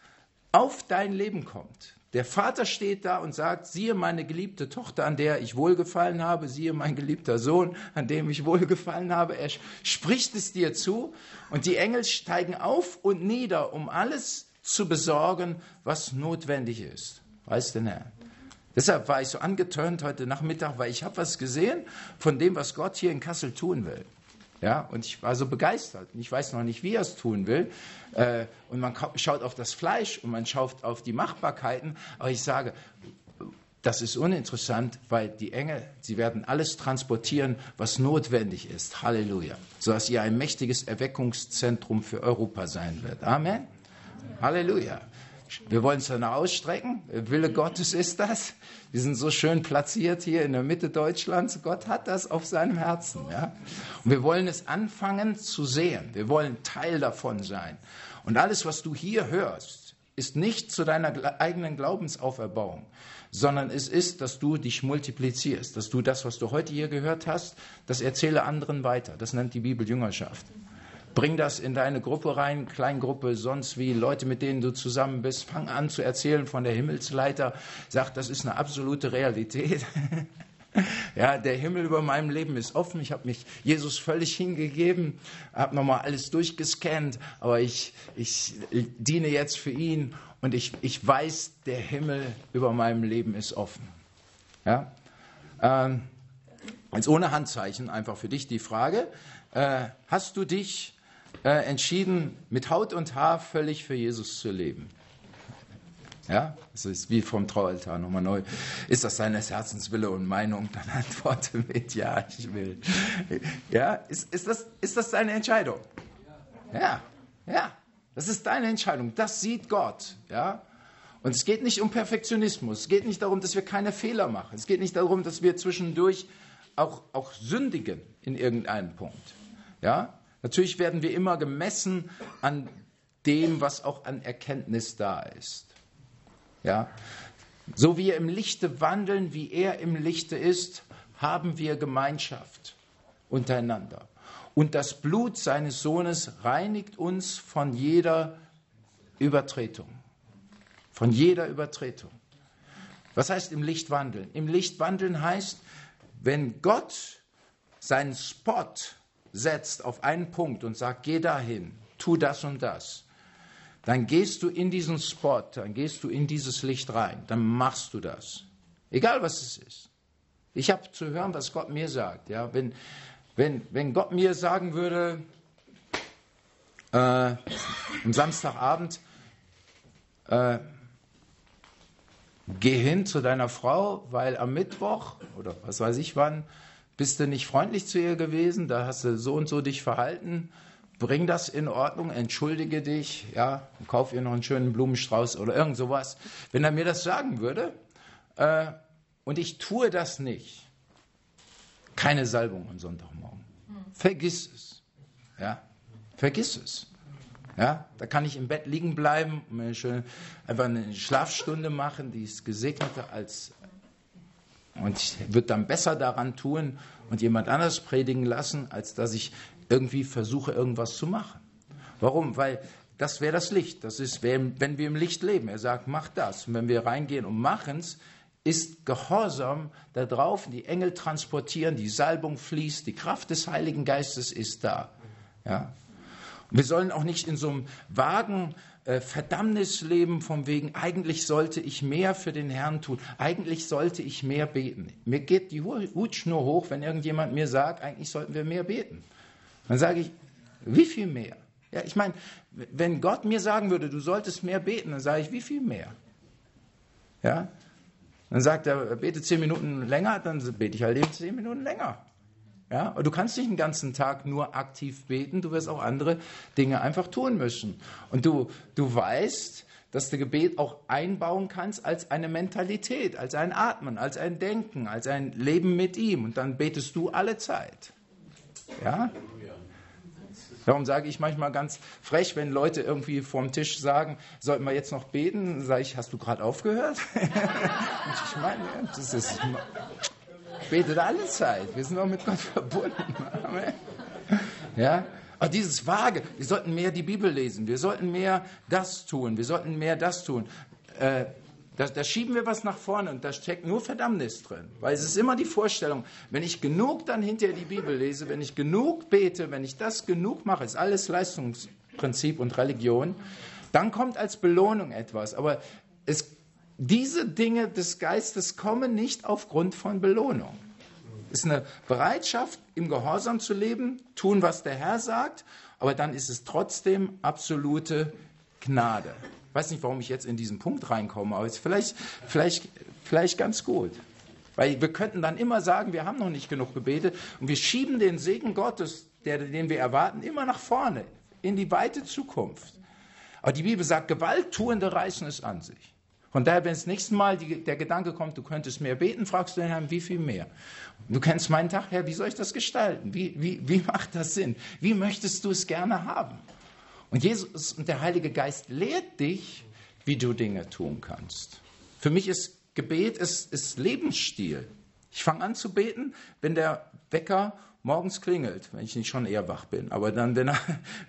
auf dein Leben kommt. Der Vater steht da und sagt, siehe meine geliebte Tochter, an der ich wohlgefallen habe, siehe mein geliebter Sohn, an dem ich wohlgefallen habe. Er spricht es dir zu und die Engel steigen auf und nieder, um alles zu besorgen, was notwendig ist. Weiß der Herr. Deshalb war ich so angetönt heute Nachmittag, weil ich habe was gesehen von dem, was Gott hier in Kassel tun will. Ja, und ich war so begeistert. Ich weiß noch nicht, wie er es tun will. Äh, und man schaut auf das Fleisch und man schaut auf die Machbarkeiten. Aber ich sage, das ist uninteressant, weil die Engel, sie werden alles transportieren, was notwendig ist. Halleluja. Sodass ihr ein mächtiges Erweckungszentrum für Europa sein wird. Amen. Halleluja. Wir wollen es dann ausstrecken. Wille Gottes ist das. Wir sind so schön platziert hier in der Mitte Deutschlands. Gott hat das auf seinem Herzen. Ja? Und wir wollen es anfangen zu sehen. Wir wollen Teil davon sein. Und alles, was du hier hörst, ist nicht zu deiner eigenen Glaubensauferbauung, sondern es ist, dass du dich multiplizierst, dass du das, was du heute hier gehört hast, das erzähle anderen weiter. Das nennt die Bibel Jüngerschaft. Bring das in deine Gruppe rein, Kleingruppe, sonst wie, Leute, mit denen du zusammen bist. Fang an zu erzählen von der Himmelsleiter. Sag, das ist eine absolute Realität. Ja, der Himmel über meinem Leben ist offen. Ich habe mich Jesus völlig hingegeben, habe nochmal alles durchgescannt, aber ich, ich diene jetzt für ihn und ich, ich weiß, der Himmel über meinem Leben ist offen. Ja? Ähm, jetzt ohne Handzeichen, einfach für dich die Frage, äh, hast du dich äh, entschieden, mit Haut und Haar völlig für Jesus zu leben. Ja, das ist wie vom Traualtar nochmal neu. Ist das deines Herzenswille und Meinung? Dann antworte mit Ja, ich will. Ja, ist, ist, das, ist das deine Entscheidung? Ja, ja, das ist deine Entscheidung. Das sieht Gott. Ja, und es geht nicht um Perfektionismus. Es geht nicht darum, dass wir keine Fehler machen. Es geht nicht darum, dass wir zwischendurch auch, auch sündigen in irgendeinem Punkt. Ja? Natürlich werden wir immer gemessen an dem, was auch an Erkenntnis da ist. Ja? So wie wir im Lichte wandeln, wie er im Lichte ist, haben wir Gemeinschaft untereinander. Und das Blut seines Sohnes reinigt uns von jeder Übertretung. Von jeder Übertretung. Was heißt im Licht wandeln? Im Licht wandeln heißt, wenn Gott seinen Spot setzt auf einen Punkt und sagt, geh dahin, tu das und das, dann gehst du in diesen Spot, dann gehst du in dieses Licht rein, dann machst du das. Egal was es ist. Ich habe zu hören, was Gott mir sagt. Ja, wenn, wenn, wenn Gott mir sagen würde, äh, am Samstagabend, äh, geh hin zu deiner Frau, weil am Mittwoch oder was weiß ich wann, bist du nicht freundlich zu ihr gewesen, da hast du so und so dich verhalten, bring das in Ordnung, entschuldige dich, ja, kauf ihr noch einen schönen Blumenstrauß oder irgend sowas. Wenn er mir das sagen würde äh, und ich tue das nicht, keine Salbung am Sonntagmorgen. Vergiss es. Ja, vergiss es. Ja, da kann ich im Bett liegen bleiben und mir schön einfach eine Schlafstunde machen, die ist gesegneter als und ich würde dann besser daran tun und jemand anders predigen lassen, als dass ich irgendwie versuche, irgendwas zu machen. Warum? Weil das wäre das Licht. Das ist, wenn wir im Licht leben. Er sagt, mach das. Und wenn wir reingehen und machen es, ist Gehorsam da drauf. Die Engel transportieren, die Salbung fließt, die Kraft des Heiligen Geistes ist da. Ja? Wir sollen auch nicht in so einem vagen äh, Verdammnisleben vom wegen, eigentlich sollte ich mehr für den Herrn tun, eigentlich sollte ich mehr beten. Mir geht die Hutschnur hoch, wenn irgendjemand mir sagt, eigentlich sollten wir mehr beten. Dann sage ich, wie viel mehr? Ja, ich meine, wenn Gott mir sagen würde, du solltest mehr beten, dann sage ich, wie viel mehr? Ja? Dann sagt er, bete zehn Minuten länger, dann bete ich halt eben zehn Minuten länger. Ja? Du kannst nicht den ganzen Tag nur aktiv beten, du wirst auch andere Dinge einfach tun müssen. Und du, du weißt, dass du Gebet auch einbauen kannst als eine Mentalität, als ein Atmen, als ein Denken, als ein Leben mit ihm. Und dann betest du alle Zeit. Ja? Darum sage ich manchmal ganz frech, wenn Leute irgendwie vorm Tisch sagen, sollten wir jetzt noch beten, sage ich, hast du gerade aufgehört? ich meine, das ist, betet alle Zeit. Wir sind auch mit Gott verbunden. Amen. Ja? Aber dieses Vage, wir sollten mehr die Bibel lesen, wir sollten mehr das tun, wir sollten mehr das tun. Äh, da, da, schieben wir was nach vorne und da steckt nur Verdammnis drin. Weil es ist immer die Vorstellung, wenn ich genug dann hinterher die Bibel lese, wenn ich genug bete, wenn ich das genug mache, ist alles Leistungsprinzip und Religion, dann kommt als Belohnung etwas. Aber es, diese Dinge des Geistes kommen nicht aufgrund von Belohnung. Es ist eine Bereitschaft, im Gehorsam zu leben, tun, was der Herr sagt, aber dann ist es trotzdem absolute Gnade. Ich weiß nicht, warum ich jetzt in diesen Punkt reinkomme, aber es ist vielleicht, vielleicht, vielleicht ganz gut. Weil wir könnten dann immer sagen, wir haben noch nicht genug gebetet und wir schieben den Segen Gottes, der, den wir erwarten, immer nach vorne, in die weite Zukunft. Aber die Bibel sagt, Gewalttuende reißen es an sich. Von daher, wenn das nächste Mal die, der Gedanke kommt, du könntest mehr beten, fragst du den Herrn, wie viel mehr? Du kennst meinen Tag, Herr, wie soll ich das gestalten? Wie, wie, wie macht das Sinn? Wie möchtest du es gerne haben? Und Jesus und der Heilige Geist lehrt dich, wie du Dinge tun kannst. Für mich ist Gebet ist, ist Lebensstil. Ich fange an zu beten, wenn der Wecker morgens klingelt, wenn ich nicht schon eher wach bin. Aber dann, wenn er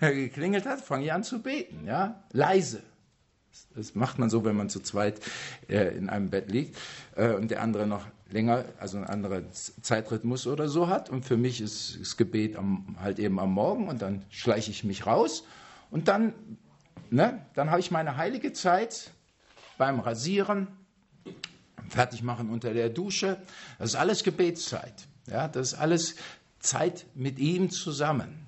geklingelt hat, fange ich an zu beten. Ja? Leise. Das macht man so, wenn man zu zweit äh, in einem Bett liegt äh, und der andere noch länger, also einen anderen Zeitrhythmus oder so hat. Und für mich ist das Gebet am, halt eben am Morgen und dann schleiche ich mich raus und dann, ne, dann habe ich meine heilige Zeit beim Rasieren, Fertigmachen unter der Dusche. Das ist alles Gebetszeit. Ja, das ist alles Zeit mit ihm zusammen.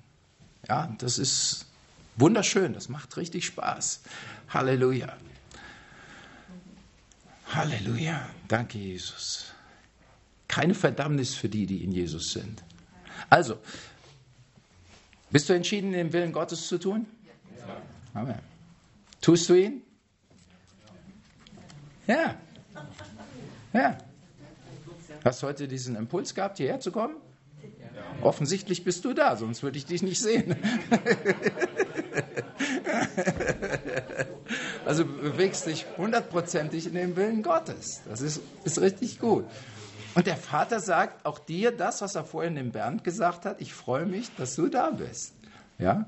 Ja, das ist wunderschön. Das macht richtig Spaß. Halleluja. Halleluja. Danke, Jesus. Keine Verdammnis für die, die in Jesus sind. Also, bist du entschieden, den Willen Gottes zu tun? Amen. Tust du ihn? Ja. Ja. Hast du heute diesen Impuls gehabt, hierher zu kommen? Offensichtlich bist du da, sonst würde ich dich nicht sehen. also du bewegst dich hundertprozentig in den Willen Gottes. Das ist, ist richtig gut. Und der Vater sagt auch dir das, was er vorhin dem Bernd gesagt hat. Ich freue mich, dass du da bist. Ja?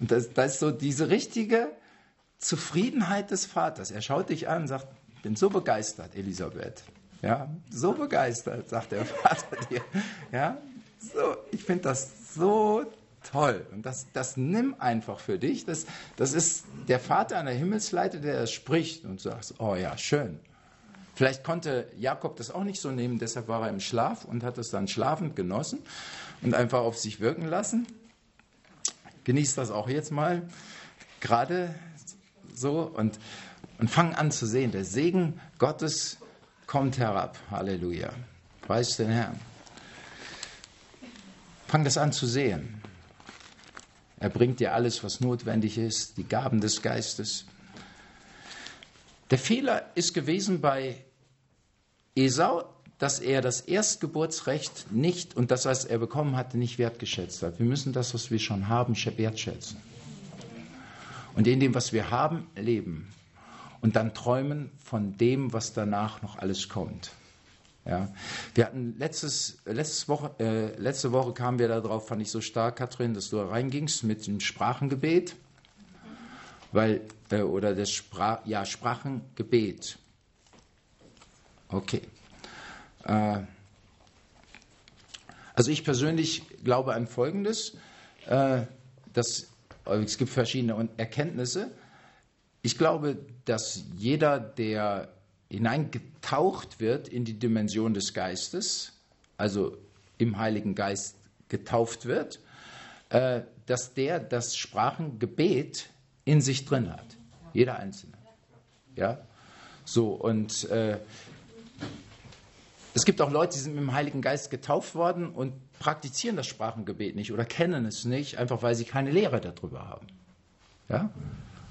Und das ist so diese richtige Zufriedenheit des Vaters. Er schaut dich an und sagt, bin so begeistert, Elisabeth. Ja, so begeistert, sagt der Vater dir. Ja, so, ich finde das so toll. Und das, das nimm einfach für dich. Das, das ist der Vater an der Himmelsleite, der das spricht und sagt, oh ja, schön. Vielleicht konnte Jakob das auch nicht so nehmen, deshalb war er im Schlaf und hat es dann schlafend genossen und einfach auf sich wirken lassen. Genießt das auch jetzt mal, gerade so und, und fang an zu sehen, der Segen Gottes kommt herab. Halleluja. Preis den Herrn. Fang das an zu sehen. Er bringt dir alles, was notwendig ist, die Gaben des Geistes. Der Fehler ist gewesen bei Esau, dass er das Erstgeburtsrecht nicht und das, was er bekommen hatte, nicht wertgeschätzt hat. Wir müssen das, was wir schon haben, wertschätzen. Und in dem, was wir haben, leben. Und dann träumen von dem, was danach noch alles kommt. Ja. Wir hatten letztes, letztes Woche, äh, letzte Woche kamen wir darauf, fand ich so stark, Katrin, dass du da reingingst mit dem Sprachengebet weil, äh, oder das Sprach, ja, Sprachengebet. Okay. Äh, also ich persönlich glaube an Folgendes, äh, dass, es gibt verschiedene Erkenntnisse. Ich glaube, dass jeder, der hineingetaucht wird in die Dimension des Geistes, also im Heiligen Geist getauft wird, äh, dass der das Sprachengebet in sich drin hat. Jeder Einzelne. Ja? So, und äh, es gibt auch Leute, die sind mit dem Heiligen Geist getauft worden und praktizieren das Sprachengebet nicht oder kennen es nicht, einfach weil sie keine Lehre darüber haben. Ja?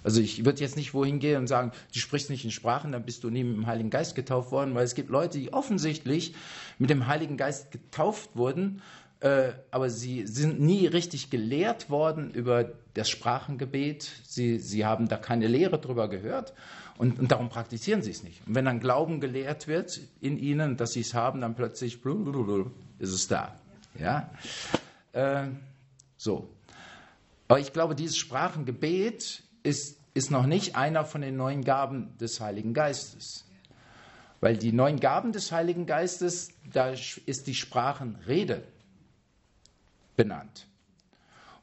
Also ich würde jetzt nicht wohin gehen und sagen, du sprichst nicht in Sprachen, dann bist du nie mit dem Heiligen Geist getauft worden, weil es gibt Leute, die offensichtlich mit dem Heiligen Geist getauft wurden, äh, aber sie sind nie richtig gelehrt worden über das Sprachengebet. Sie, sie haben da keine Lehre drüber gehört und, und darum praktizieren sie es nicht. Und wenn dann Glauben gelehrt wird in ihnen, dass sie es haben, dann plötzlich ist es da. Ja? Äh, so. Aber ich glaube, dieses Sprachengebet ist, ist noch nicht einer von den neuen Gaben des Heiligen Geistes. Weil die neuen Gaben des Heiligen Geistes, da ist die Sprachenrede benannt.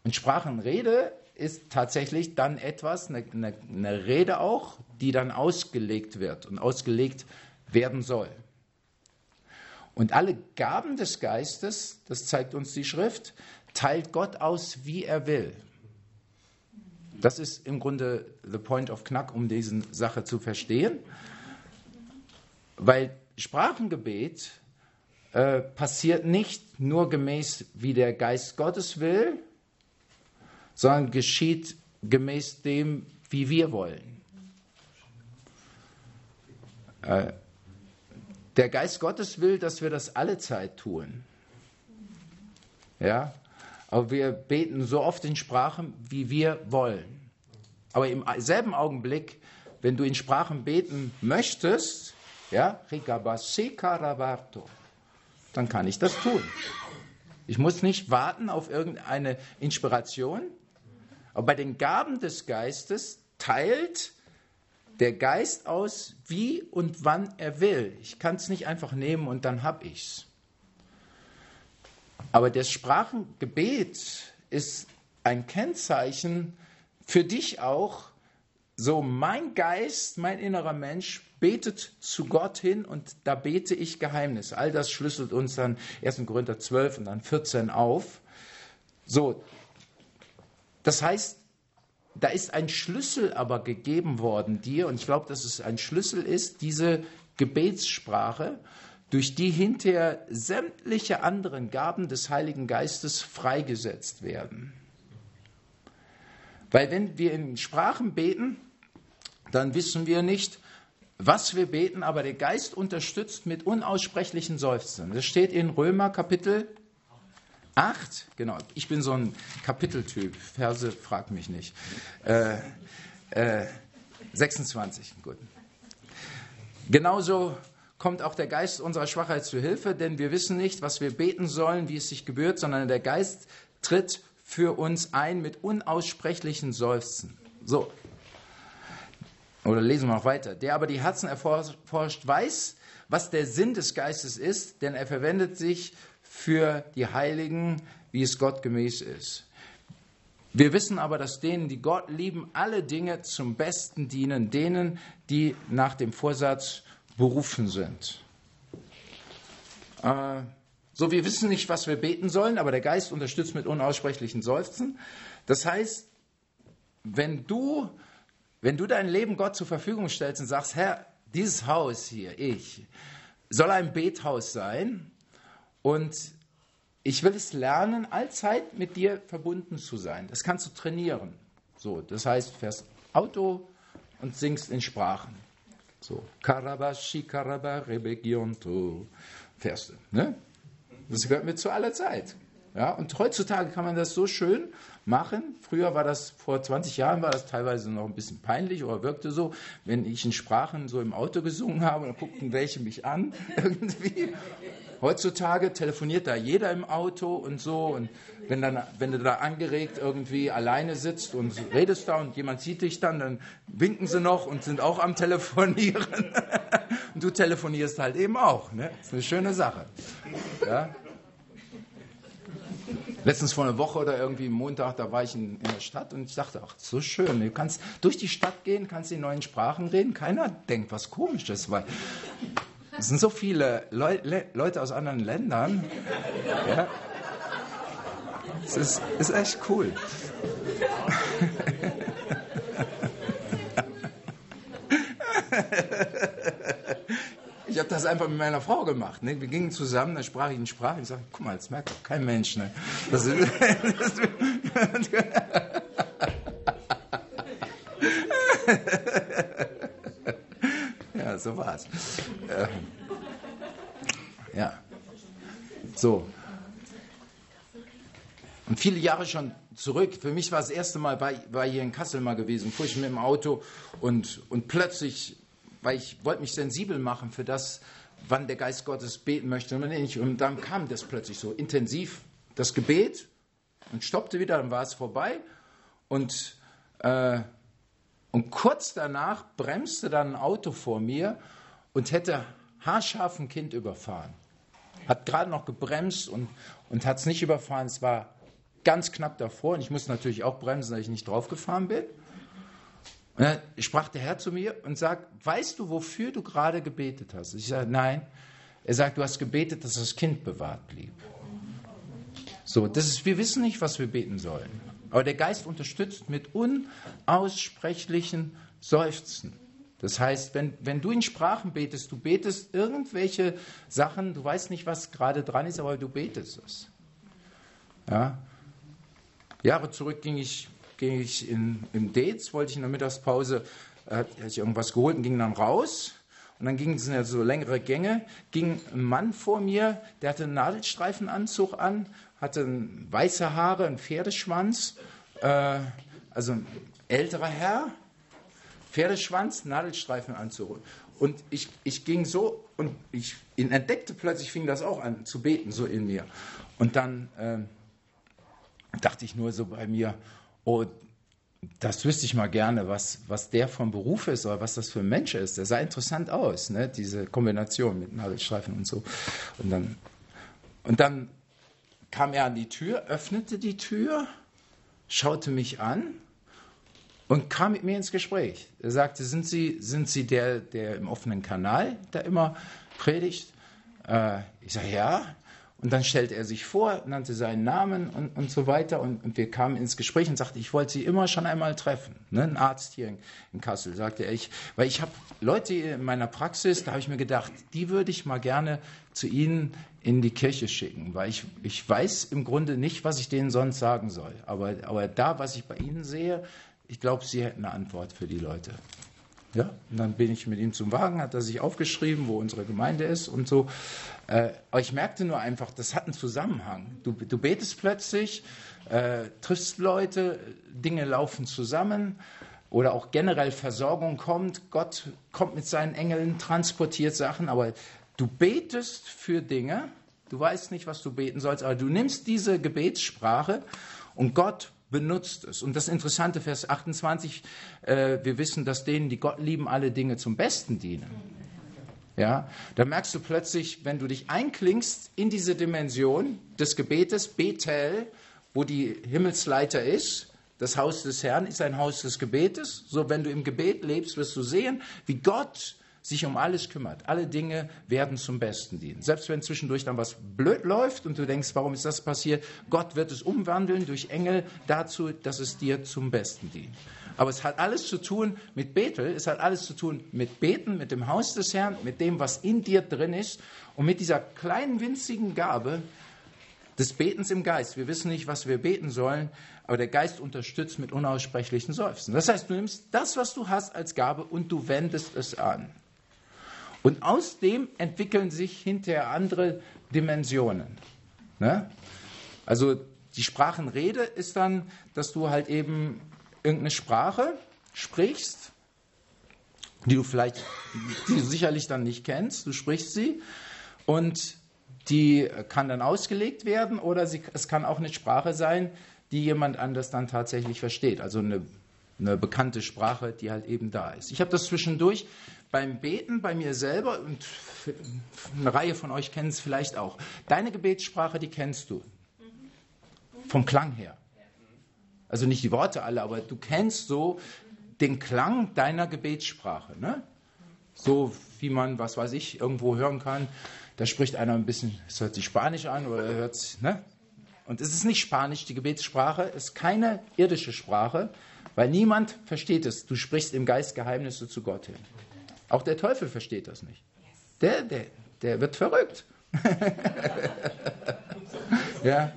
Und Sprachenrede ist tatsächlich dann etwas, eine, eine, eine Rede auch, die dann ausgelegt wird und ausgelegt werden soll. Und alle Gaben des Geistes, das zeigt uns die Schrift, teilt Gott aus, wie er will. Das ist im Grunde the point of Knack, um diese Sache zu verstehen. Weil Sprachengebet äh, passiert nicht nur gemäß, wie der Geist Gottes will, sondern geschieht gemäß dem, wie wir wollen. Äh, der Geist Gottes will, dass wir das alle Zeit tun. Ja, aber wir beten so oft in Sprachen, wie wir wollen. Aber im selben Augenblick, wenn du in Sprachen beten möchtest, ja, dann kann ich das tun. Ich muss nicht warten auf irgendeine Inspiration, aber bei den Gaben des Geistes teilt der Geist aus, wie und wann er will. Ich kann es nicht einfach nehmen und dann habe ich es. Aber das Sprachengebet ist ein Kennzeichen für dich auch. So, mein Geist, mein innerer Mensch betet zu Gott hin und da bete ich Geheimnis. All das schlüsselt uns dann 1. Korinther 12 und dann 14 auf. So, das heißt, da ist ein Schlüssel aber gegeben worden dir, und ich glaube, dass es ein Schlüssel ist, diese Gebetssprache, durch die hinterher sämtliche anderen Gaben des Heiligen Geistes freigesetzt werden. Weil wenn wir in Sprachen beten, dann wissen wir nicht, was wir beten, aber der Geist unterstützt mit unaussprechlichen Seufzern. Das steht in Römer Kapitel 8, genau. Ich bin so ein Kapiteltyp. Verse, frag mich nicht. Äh, äh, 26, gut. Genauso kommt auch der Geist unserer Schwachheit zu Hilfe, denn wir wissen nicht, was wir beten sollen, wie es sich gebührt, sondern der Geist tritt für uns ein mit unaussprechlichen Seufzen. So. Oder lesen wir noch weiter. Der aber die Herzen erforscht, weiß, was der Sinn des Geistes ist, denn er verwendet sich für die Heiligen, wie es Gott gemäß ist. Wir wissen aber, dass denen, die Gott lieben, alle Dinge zum Besten dienen, denen, die nach dem Vorsatz berufen sind. Äh, so, wir wissen nicht, was wir beten sollen, aber der Geist unterstützt mit unaussprechlichen Seufzen. Das heißt, wenn du, wenn du dein Leben Gott zur Verfügung stellst und sagst, Herr, dieses Haus hier, ich, soll ein Bethaus sein und ich will es lernen, allzeit mit dir verbunden zu sein. Das kannst du trainieren. So, das heißt, fährst Auto und singst in Sprachen. So, Karabashi Karaba Rebegionto. Fährst du, ne? Das gehört mir zu aller Zeit. Ja, und heutzutage kann man das so schön machen. Früher war das, vor 20 Jahren war das teilweise noch ein bisschen peinlich oder wirkte so, wenn ich in Sprachen so im Auto gesungen habe, dann guckten welche mich an irgendwie. Heutzutage telefoniert da jeder im Auto und so. Und wenn, dann, wenn du da angeregt irgendwie alleine sitzt und redest da und jemand sieht dich dann, dann winken sie noch und sind auch am Telefonieren. und du telefonierst halt eben auch. Ne? Das ist eine schöne Sache. Ja? Letztens vor einer Woche oder irgendwie Montag, da war ich in, in, der Stadt und ich dachte, ach, so schön. Du kannst durch die Stadt gehen, kannst in neuen Sprachen reden. Keiner denkt was Komisches, weil es sind so viele Leu Le Leute aus anderen Ländern. Ja. Es ist, ist echt cool. Ich habe das einfach mit meiner Frau gemacht. Ne? Wir gingen zusammen, da sprach ich in Sprache. Ich sagte, guck mal, das merkt doch kein Mensch. Ne? Das ist, das ja, so war's. Ähm, ja. So. Und viele Jahre schon zurück, für mich war das erste Mal, bei, war hier in Kassel mal gewesen, fuhr ich mit dem Auto und, und plötzlich, weil ich wollte mich sensibel machen für das, wann der Geist Gottes beten möchte und nicht. Und dann kam das plötzlich so intensiv, das Gebet, und stoppte wieder, dann war es vorbei. Und, äh, und kurz danach bremste dann ein Auto vor mir und hätte haarscharf ein Kind überfahren. Hat gerade noch gebremst und, und hat es nicht überfahren. Es war ganz knapp davor und ich musste natürlich auch bremsen, dass ich nicht draufgefahren bin. Und dann sprach der Herr zu mir und sagt, weißt du, wofür du gerade gebetet hast? Ich sage, nein. Er sagt, du hast gebetet, dass das Kind bewahrt blieb. So, das ist, wir wissen nicht, was wir beten sollen. Aber der Geist unterstützt mit unaussprechlichen Seufzen. Das heißt, wenn, wenn du in Sprachen betest, du betest irgendwelche Sachen, du weißt nicht, was gerade dran ist, aber du betest es. Ja? Jahre zurück ging ich, ging ich in, im Dates, wollte ich in der Mittagspause, äh, hatte ich irgendwas geholt und ging dann raus. Und dann gingen es ja so längere Gänge, ging ein Mann vor mir, der hatte einen Nadelstreifenanzug an, hatte weiße Haare, einen Pferdeschwanz, äh, also ein älterer Herr, Pferdeschwanz, Nadelstreifenanzug. Und ich, ich ging so und ich ihn entdeckte plötzlich, fing das auch an zu beten, so in mir. Und dann äh, dachte ich nur so bei mir, oh, das wüsste ich mal gerne, was, was der vom Beruf ist oder was das für ein Mensch ist. Der sah interessant aus, ne? diese Kombination mit Nadelstreifen und so. Und dann, und dann kam er an die Tür, öffnete die Tür, schaute mich an und kam mit mir ins Gespräch. Er sagte, sind Sie, sind Sie der, der im offenen Kanal da immer predigt? Äh, ich sage, ja. Und dann stellte er sich vor, nannte seinen Namen und, und so weiter. Und, und, wir kamen ins Gespräch und sagte, ich wollte Sie immer schon einmal treffen. Ne? Ein Arzt hier in, in Kassel, sagte er. Ich, weil ich habe Leute in meiner Praxis, da habe ich mir gedacht, die würde ich mal gerne zu Ihnen in die Kirche schicken. Weil ich, ich weiß im Grunde nicht, was ich denen sonst sagen soll. Aber, aber da, was ich bei Ihnen sehe, ich glaube, Sie hätten eine Antwort für die Leute. Ja, und dann bin ich mit ihm zum Wagen, hat er sich aufgeschrieben, wo unsere Gemeinde ist und so. Äh, aber ich merkte nur einfach, das hat einen Zusammenhang. Du, du betest plötzlich, äh, triffst Leute, Dinge laufen zusammen oder auch generell Versorgung kommt. Gott kommt mit seinen Engeln, transportiert Sachen, aber du betest für Dinge, du weißt nicht, was du beten sollst, aber du nimmst diese Gebetssprache und Gott benutzt es. Und das interessante Vers 28, äh, wir wissen, dass denen, die Gott lieben, alle Dinge zum Besten dienen. Ja, da merkst du plötzlich, wenn du dich einklingst in diese Dimension des Gebetes, Bethel, wo die Himmelsleiter ist, das Haus des Herrn ist ein Haus des Gebetes. So, wenn du im Gebet lebst, wirst du sehen, wie Gott sich um alles kümmert. Alle Dinge werden zum Besten dienen. Selbst wenn zwischendurch dann was blöd läuft und du denkst, warum ist das passiert? Gott wird es umwandeln durch Engel dazu, dass es dir zum Besten dient. Aber es hat alles zu tun mit Bethel, es hat alles zu tun mit Beten, mit dem Haus des Herrn, mit dem, was in dir drin ist und mit dieser kleinen winzigen Gabe des Betens im Geist. Wir wissen nicht, was wir beten sollen, aber der Geist unterstützt mit unaussprechlichen Seufzen. Das heißt, du nimmst das, was du hast als Gabe und du wendest es an. Und aus dem entwickeln sich hinterher andere Dimensionen. Ne? Also die Sprachenrede ist dann, dass du halt eben irgendeine Sprache sprichst, die du vielleicht, die du sicherlich dann nicht kennst, du sprichst sie und die kann dann ausgelegt werden oder sie, es kann auch eine Sprache sein, die jemand anders dann tatsächlich versteht. Also eine, eine bekannte Sprache, die halt eben da ist. Ich habe das zwischendurch beim Beten bei mir selber und eine Reihe von euch kennen es vielleicht auch. Deine Gebetssprache, die kennst du. Vom Klang her. Also nicht die Worte alle, aber du kennst so den Klang deiner Gebetssprache. Ne? So wie man, was weiß ich, irgendwo hören kann. Da spricht einer ein bisschen, es hört sich Spanisch an oder hört ne? Und es ist nicht Spanisch, die Gebetssprache ist keine irdische Sprache, weil niemand versteht es. Du sprichst im Geist Geheimnisse zu Gott hin. Auch der Teufel versteht das nicht. Der, der, der wird verrückt. ja.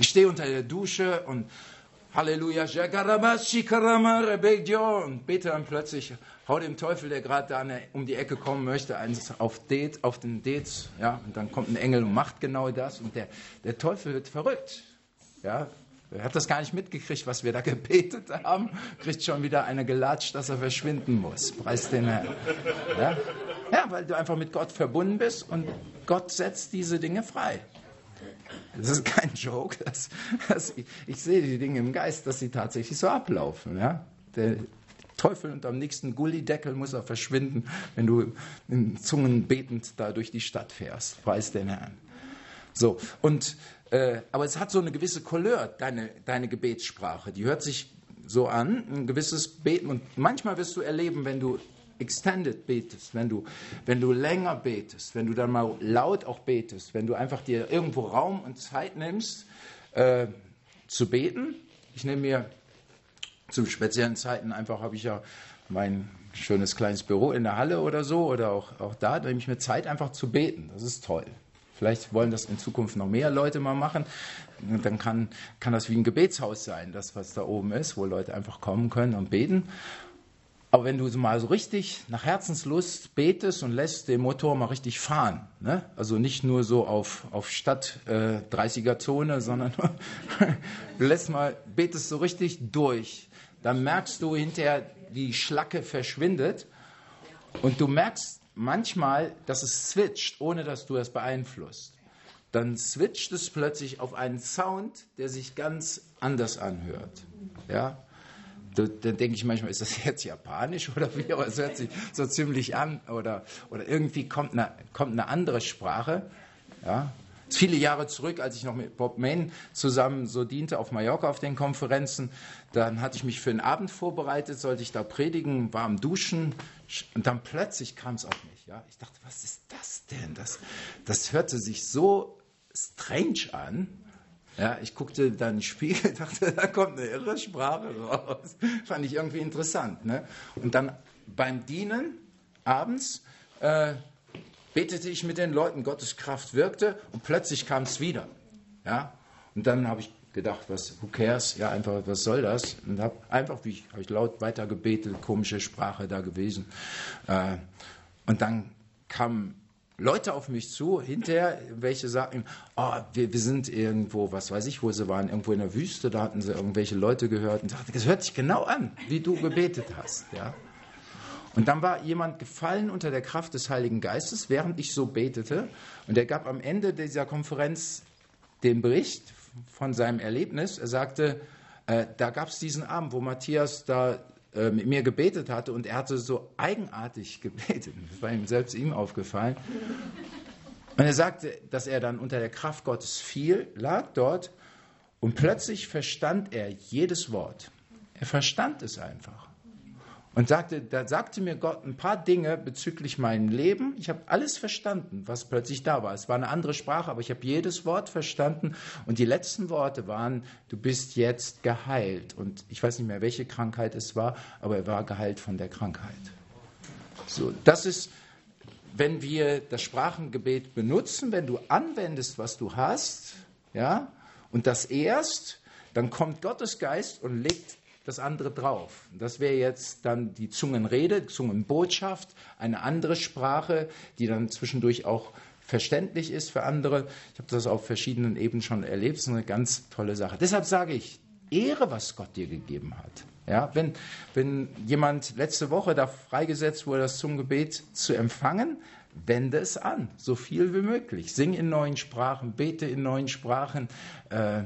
Ich stehe unter der Dusche und Halleluja, und bete dann plötzlich, hau dem Teufel, der gerade da um die Ecke kommen möchte, eins auf, Det, auf den Dates, ja, und dann kommt ein Engel und macht genau das und der, der Teufel wird verrückt, ja, er hat das gar nicht mitgekriegt, was wir da gebetet haben, kriegt schon wieder eine gelatscht, dass er verschwinden muss. Preis den Herrn. Ja? ja, weil du einfach mit Gott verbunden bist und Gott setzt diese Dinge frei. Das ist kein Joke. Das, das, ich, ich, sehe die Dinge im Geist, dass sie tatsächlich so ablaufen. Ja? Der Teufel und am nächsten Gullideckel muss er verschwinden, wenn du in Zungen betend da durch die Stadt fährst. Preis den Herrn. So, und, äh, aber es hat so eine gewisse Couleur, deine, deine Gebetssprache. Die hört sich so an, ein gewisses Beten. Und manchmal wirst du erleben, wenn du extended betest, wenn du, wenn du länger betest, wenn du dann mal laut auch betest, wenn du einfach dir irgendwo Raum und Zeit nimmst, äh, zu beten. Ich nehme mir zu speziellen Zeiten einfach, habe ich ja mein schönes kleines Büro in der Halle oder so oder auch, auch da, nehme ich mir Zeit einfach zu beten. Das ist toll. Vielleicht wollen das in Zukunft noch mehr Leute mal machen. Und dann kann, kann das wie ein Gebetshaus sein, das, was da oben ist, wo Leute einfach kommen können und beten. Aber wenn du mal so richtig nach Herzenslust betest und lässt den Motor mal richtig fahren, ne? also nicht nur so auf, auf Stadt äh, 30er Zone, sondern lässt mal, betest so richtig durch, dann merkst du hinterher, die Schlacke verschwindet und du merkst manchmal, dass es switcht, ohne dass du es beeinflusst. Dann switcht es plötzlich auf einen Sound, der sich ganz anders anhört. Ja? Dann denke ich manchmal, ist das jetzt japanisch oder wie, aber es hört sich so ziemlich an oder, oder irgendwie kommt eine, kommt eine andere Sprache. Ja. Viele Jahre zurück, als ich noch mit Bob Main zusammen so diente auf Mallorca auf den Konferenzen, dann hatte ich mich für einen Abend vorbereitet, sollte ich da predigen, warm duschen und dann plötzlich kam es auf mich. Ja. Ich dachte, was ist das denn? Das, das hörte sich so strange an. Ja, ich guckte dann in den Spiegel, dachte, da kommt eine irre Sprache raus. Fand ich irgendwie interessant. Ne? Und dann beim Dienen abends äh, betete ich mit den Leuten, Gottes Kraft wirkte und plötzlich kam es wieder. Ja? Und dann habe ich gedacht, was, who cares? Ja, einfach, was soll das? Und habe einfach, wie ich, hab ich laut weiter gebetet, komische Sprache da gewesen. Äh, und dann kamen Leute auf mich zu, hinterher, welche sagten, oh, wir, wir sind irgendwo, was weiß ich, wo sie waren, irgendwo in der Wüste, da hatten sie irgendwelche Leute gehört und sagten, das hört sich genau an, wie du gebetet hast. Ja. Und dann war jemand gefallen unter der Kraft des Heiligen Geistes, während ich so betete. Und er gab am Ende dieser Konferenz den Bericht von seinem Erlebnis. Er sagte, äh, da gab es diesen Abend, wo Matthias da äh, mit mir gebetet hatte und er hatte so eigenartig gebetet. Das war ihm selbst ihm aufgefallen. Und er sagte, dass er dann unter der Kraft Gottes fiel, lag dort und plötzlich verstand er jedes Wort. Er verstand es einfach. Und sagte, da sagte mir Gott ein paar Dinge bezüglich meinem Leben. Ich habe alles verstanden, was plötzlich da war. Es war eine andere Sprache, aber ich habe jedes Wort verstanden. Und die letzten Worte waren, du bist jetzt geheilt. Und ich weiß nicht mehr, welche Krankheit es war, aber er war geheilt von der Krankheit. So, das ist, wenn wir das Sprachengebet benutzen, wenn du anwendest, was du hast, ja, und das erst, dann kommt Gottes Geist und legt das andere drauf. Das wäre jetzt dann die Zungenrede, Zungenbotschaft, eine andere Sprache, die dann zwischendurch auch verständlich ist für andere. Ich habe das auf verschiedenen Ebenen schon erlebt. Das ist eine ganz tolle Sache. Deshalb sage ich, Ehre, was Gott dir gegeben hat. Ja, wenn, wenn jemand letzte Woche da freigesetzt wurde, das Zungengebet zu empfangen, wende es an, so viel wie möglich. Sing in neuen Sprachen, bete in neuen Sprachen. Äh,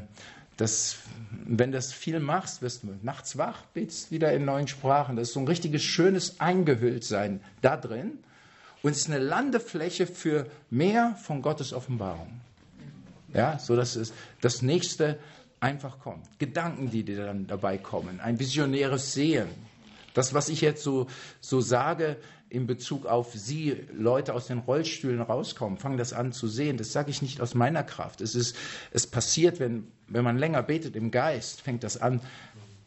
das, wenn du das viel machst, wirst du nachts wach, betest wieder in neuen Sprachen. Das ist so ein richtiges schönes Eingehülltsein da drin. Und es ist eine Landefläche für mehr von Gottes Offenbarung. Ja, so dass es das nächste einfach kommt. Gedanken, die dir dann dabei kommen. Ein visionäres Sehen. Das, was ich jetzt so, so sage, in Bezug auf Sie, Leute aus den Rollstühlen rauskommen, fangen das an zu sehen. Das sage ich nicht aus meiner Kraft. Es, ist, es passiert, wenn, wenn man länger betet im Geist, fängt das an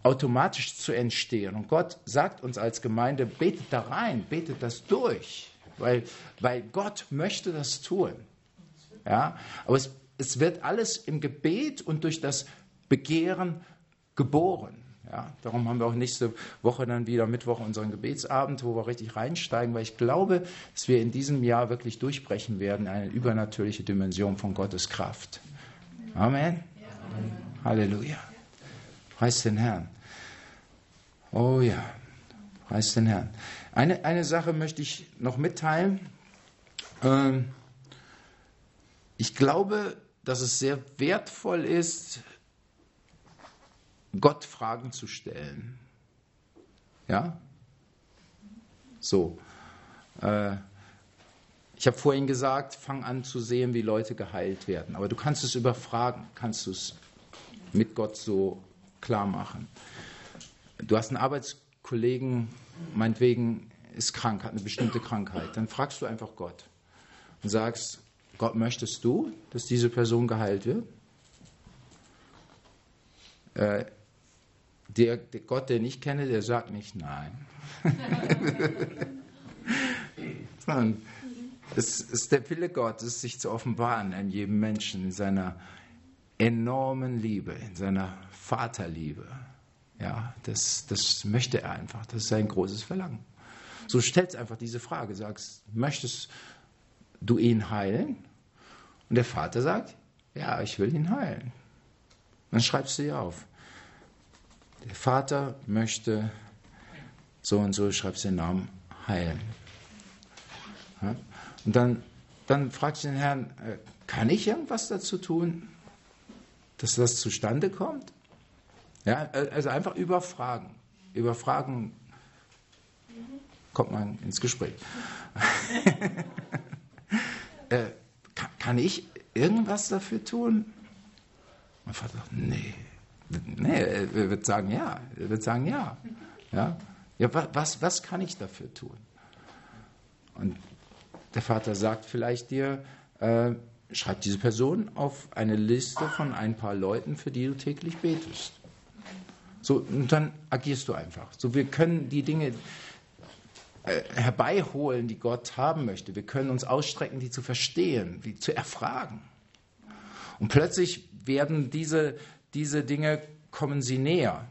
automatisch zu entstehen. Und Gott sagt uns als Gemeinde, betet da rein, betet das durch, weil, weil Gott möchte das tun. Ja? Aber es, es wird alles im Gebet und durch das Begehren geboren. Ja, darum haben wir auch nächste Woche dann wieder Mittwoch unseren Gebetsabend, wo wir richtig reinsteigen, weil ich glaube, dass wir in diesem Jahr wirklich durchbrechen werden, eine übernatürliche Dimension von Gottes Kraft. Amen. Ja. Halleluja. Preis den Herrn. Oh ja, preis den Herrn. Eine, eine Sache möchte ich noch mitteilen. Ähm, ich glaube, dass es sehr wertvoll ist, Gott Fragen zu stellen. Ja? So. Äh, ich habe vorhin gesagt, fang an zu sehen, wie Leute geheilt werden. Aber du kannst es überfragen, kannst du es mit Gott so klar machen. Du hast einen Arbeitskollegen, meinetwegen ist krank, hat eine bestimmte Krankheit. Dann fragst du einfach Gott und sagst, Gott, möchtest du, dass diese Person geheilt wird? Äh, der, der Gott, den ich kenne, der sagt nicht nein. Sondern es ist der Wille Gottes, sich zu offenbaren an jedem Menschen in seiner enormen Liebe, in seiner Vaterliebe. Ja, das, das möchte er einfach. Das ist sein großes Verlangen. So stellst einfach diese Frage, sagst, möchtest du ihn heilen? Und der Vater sagt, ja, ich will ihn heilen. Dann schreibst du dir auf der Vater möchte so und so, schreibst den Namen, heilen. Und dann, dann fragst du den Herrn, äh, kann ich irgendwas dazu tun, dass das zustande kommt? Ja, also einfach überfragen. Überfragen kommt man ins Gespräch. äh, kann, ich irgendwas dafür tun? Mein Vater sagt, nee, Nee, er wird sagen ja. Er wird sagen ja. Ja, ja was, was kann ich dafür tun? Und der Vater sagt vielleicht dir, äh, schreib diese Person auf eine Liste von ein paar Leuten, für die du täglich betest. So, und dann agierst du einfach. So, wir können die Dinge äh, herbeiholen, die Gott haben möchte. Wir können uns ausstrecken, die zu verstehen, die zu erfragen. Und plötzlich werden diese diese Dinge kommen sie näher,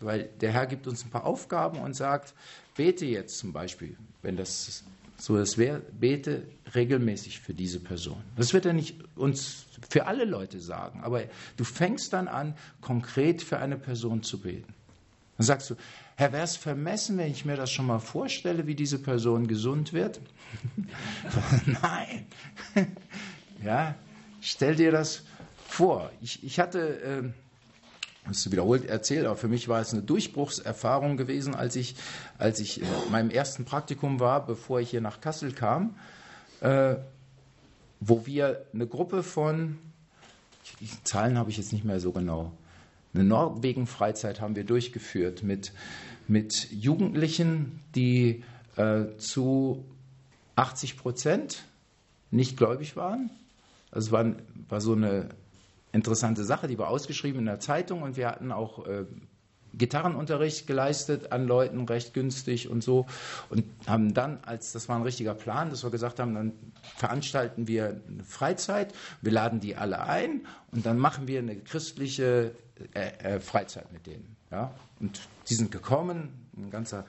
weil der Herr gibt uns ein paar Aufgaben und sagt, bete jetzt zum Beispiel, wenn das so das wäre, bete regelmäßig für diese Person. Das wird er nicht uns für alle Leute sagen, aber du fängst dann an, konkret für eine Person zu beten. Dann sagst du, Herr, wäre es vermessen, wenn ich mir das schon mal vorstelle, wie diese Person gesund wird? Nein. ja, stell dir das vor. Ich, ich hatte, äh, das ist wiederholt erzählt, aber für mich war es eine Durchbruchserfahrung gewesen, als ich, als ich in meinem ersten Praktikum war, bevor ich hier nach Kassel kam, äh, wo wir eine Gruppe von, die Zahlen habe ich jetzt nicht mehr so genau, eine Norwegen-Freizeit haben wir durchgeführt mit, mit Jugendlichen, die äh, zu 80 Prozent nicht gläubig waren. Also es war, war so eine interessante Sache, die war ausgeschrieben in der Zeitung und wir hatten auch äh, Gitarrenunterricht geleistet an Leuten recht günstig und so und haben dann, als das war ein richtiger Plan, dass wir gesagt haben, dann veranstalten wir eine Freizeit, wir laden die alle ein und dann machen wir eine christliche äh, äh, Freizeit mit denen. Ja? Und die sind gekommen, ein ganzer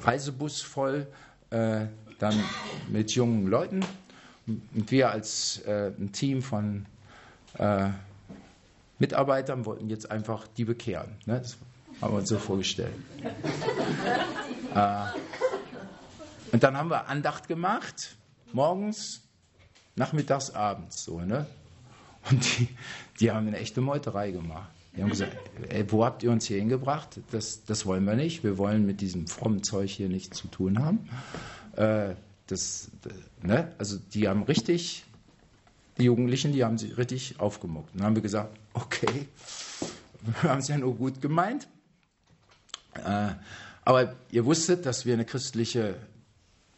Reisebus voll, äh, dann mit jungen Leuten und wir als äh, ein Team von äh, Mitarbeitern wollten jetzt einfach die bekehren. Ne? Das haben wir uns so vorgestellt. äh, und dann haben wir Andacht gemacht, morgens, nachmittags, abends. So, ne? Und die, die haben eine echte Meuterei gemacht. Die haben gesagt, ey, wo habt ihr uns hier hingebracht? Das, das wollen wir nicht. Wir wollen mit diesem frommen Zeug hier nichts zu tun haben. Äh, das, ne? Also die haben richtig die Jugendlichen, die haben sich richtig aufgemuckt. Dann haben wir gesagt, okay, wir haben es ja nur gut gemeint. Äh, aber ihr wusstet, dass wir eine christliche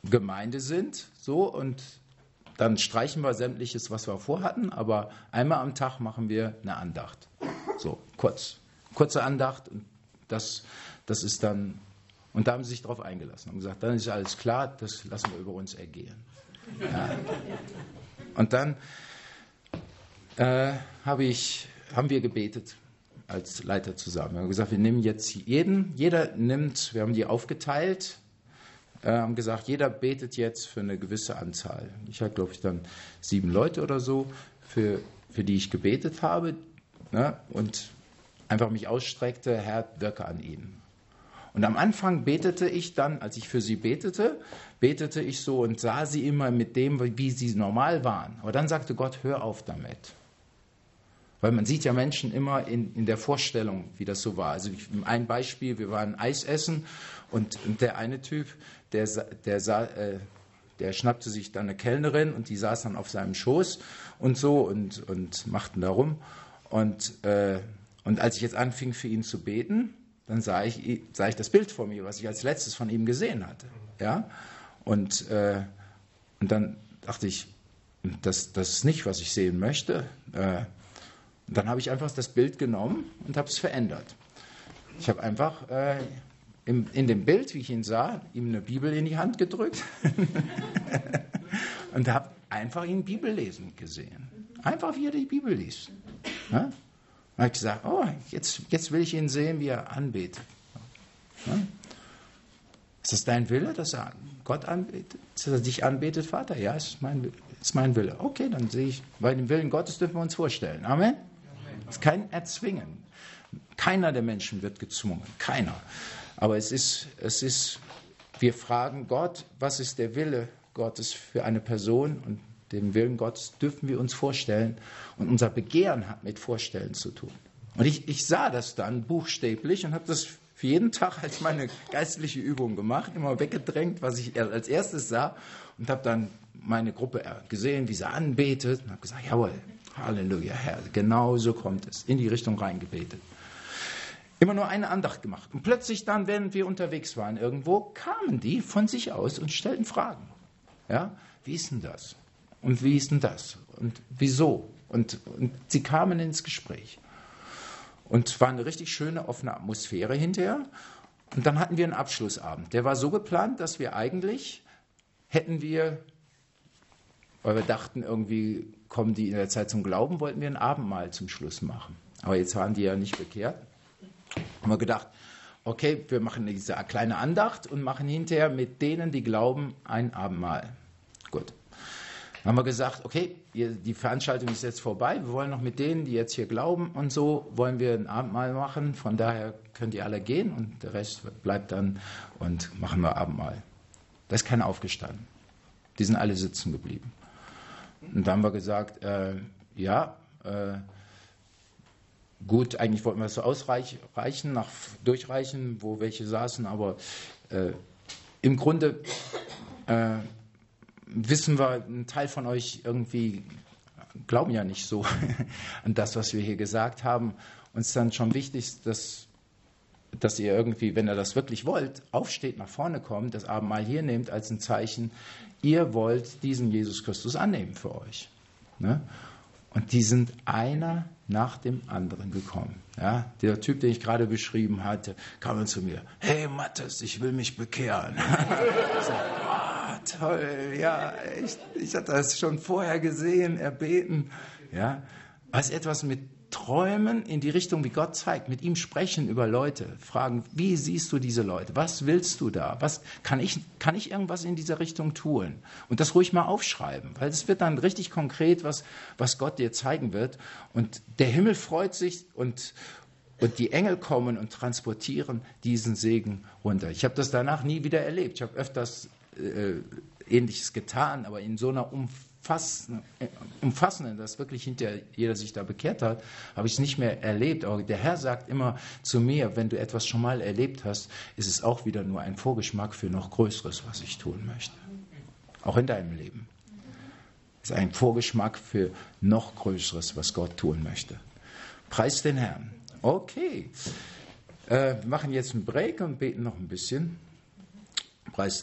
Gemeinde sind, so und dann streichen wir sämtliches, was wir vorhatten, aber einmal am Tag machen wir eine Andacht. So, kurz. Kurze Andacht und das, das ist dann, und da haben sie sich darauf eingelassen und gesagt, dann ist alles klar, das lassen wir über uns ergehen. Ja. Und dann äh, hab ich, haben wir gebetet als Leiter zusammen. Wir haben gesagt, wir nehmen jetzt jeden, jeder nimmt, wir haben die aufgeteilt, äh, haben gesagt, jeder betet jetzt für eine gewisse Anzahl. Ich hatte, glaube ich, dann sieben Leute oder so, für, für die ich gebetet habe ne, und einfach mich ausstreckte, Herr, wirke an ihnen. Und am Anfang betete ich dann, als ich für sie betete, betete ich so und sah sie immer mit dem, wie sie normal waren. Aber dann sagte Gott, hör auf damit. Weil man sieht ja Menschen immer in, in der Vorstellung, wie das so war. Also ein Beispiel, wir waren Eis essen und, und der eine Typ, der, der, äh, der schnappte sich dann eine Kellnerin und die saß dann auf seinem Schoß und so und, und machten da rum. Und, äh, und als ich jetzt anfing für ihn zu beten, dann sah ich, sah ich das Bild vor mir, was ich als letztes von ihm gesehen hatte. Ja? Und, äh, und dann dachte ich, das, das ist nicht, was ich sehen möchte. Äh, dann habe ich einfach das Bild genommen und habe es verändert. Ich habe einfach äh, im, in dem Bild, wie ich ihn sah, ihm eine Bibel in die Hand gedrückt und habe einfach ihn Bibel lesen gesehen. Einfach, wie er die Bibel liest. Ja? Und habe ich gesagt, oh, jetzt, jetzt will ich ihn sehen, wie er anbetet. Ja? Ist das dein Wille, dass er Gott anbetet? Dass er dich anbetet, Vater? Ja, ist mein, ist mein Wille. Okay, dann sehe ich, bei dem Willen Gottes dürfen wir uns vorstellen. Amen. Ist kein Erzwingen. Keiner der Menschen wird gezwungen. Keiner. Aber es ist, es ist, wir fragen Gott, was ist der Wille Gottes für eine Person? Und den Willen Gottes dürfen wir uns vorstellen. Und unser Begehren hat mit Vorstellen zu tun. Und ich, ich sah das dann buchstäblich und habe das für jeden Tag als meine geistliche Übung gemacht, immer weggedrängt, was ich als erstes sah und habe dann meine Gruppe gesehen, wie sie anbetet und habe gesagt, jawohl, Halleluja, Herr. Genau so kommt es. In die Richtung reingebetet. Immer nur eine Andacht gemacht. Und plötzlich dann, wenn wir unterwegs waren irgendwo, kamen die von sich aus und stellten Fragen. Ja, wie ist denn das? Und wie ist denn das? Und wieso? Und, und sie kamen ins Gespräch. Und es war eine richtig schöne, offene Atmosphäre hinterher. Und dann hatten wir einen Abschlussabend. Der war so geplant, dass wir eigentlich hätten wir weil wir dachten, irgendwie kommen die in der Zeit zum Glauben, wollten wir ein Abendmahl zum Schluss machen. Aber jetzt waren die ja nicht bekehrt. Haben wir gedacht, okay, wir machen diese kleine Andacht und machen hinterher mit denen, die glauben, ein Abendmahl. Gut. Dann haben wir gesagt, okay, die Veranstaltung ist jetzt vorbei, wir wollen noch mit denen, die jetzt hier glauben und so, wollen wir ein Abendmahl machen. Von daher könnt ihr alle gehen und der Rest bleibt dann und machen wir Abendmahl. Da ist keiner aufgestanden. Die sind alle sitzen geblieben. Und da haben wir gesagt, äh, ja, äh, gut, eigentlich wollten wir es so ausreichen, nach, durchreichen, wo welche saßen, aber äh, im Grunde äh, wissen wir, ein Teil von euch irgendwie glauben ja nicht so an das, was wir hier gesagt haben. Uns dann schon wichtig, dass, dass ihr irgendwie, wenn ihr das wirklich wollt, aufsteht, nach vorne kommt, das Abendmahl hier nehmt als ein Zeichen, ihr wollt diesen Jesus Christus annehmen für euch. Ne? Und die sind einer nach dem anderen gekommen. Ja, der Typ, den ich gerade beschrieben hatte, kam zu mir. Hey Mattes, ich will mich bekehren. so, oh, toll, ja, ich, ich hatte das schon vorher gesehen, erbeten. Ja, was etwas mit träumen in die Richtung, wie Gott zeigt, mit ihm sprechen über Leute, fragen, wie siehst du diese Leute? Was willst du da? Was kann ich, kann ich irgendwas in dieser Richtung tun? Und das ruhig mal aufschreiben, weil es wird dann richtig konkret, was, was Gott dir zeigen wird. Und der Himmel freut sich und, und die Engel kommen und transportieren diesen Segen runter. Ich habe das danach nie wieder erlebt. Ich habe öfters äh, Ähnliches getan, aber in so einer Umfang umfassenden, dass wirklich hinterher jeder sich da bekehrt hat, habe ich es nicht mehr erlebt. Aber der Herr sagt immer zu mir, wenn du etwas schon mal erlebt hast, ist es auch wieder nur ein Vorgeschmack für noch Größeres, was ich tun möchte. Auch in deinem Leben. Es ist ein Vorgeschmack für noch Größeres, was Gott tun möchte. Preis den Herrn. Okay. Äh, wir machen jetzt einen Break und beten noch ein bisschen.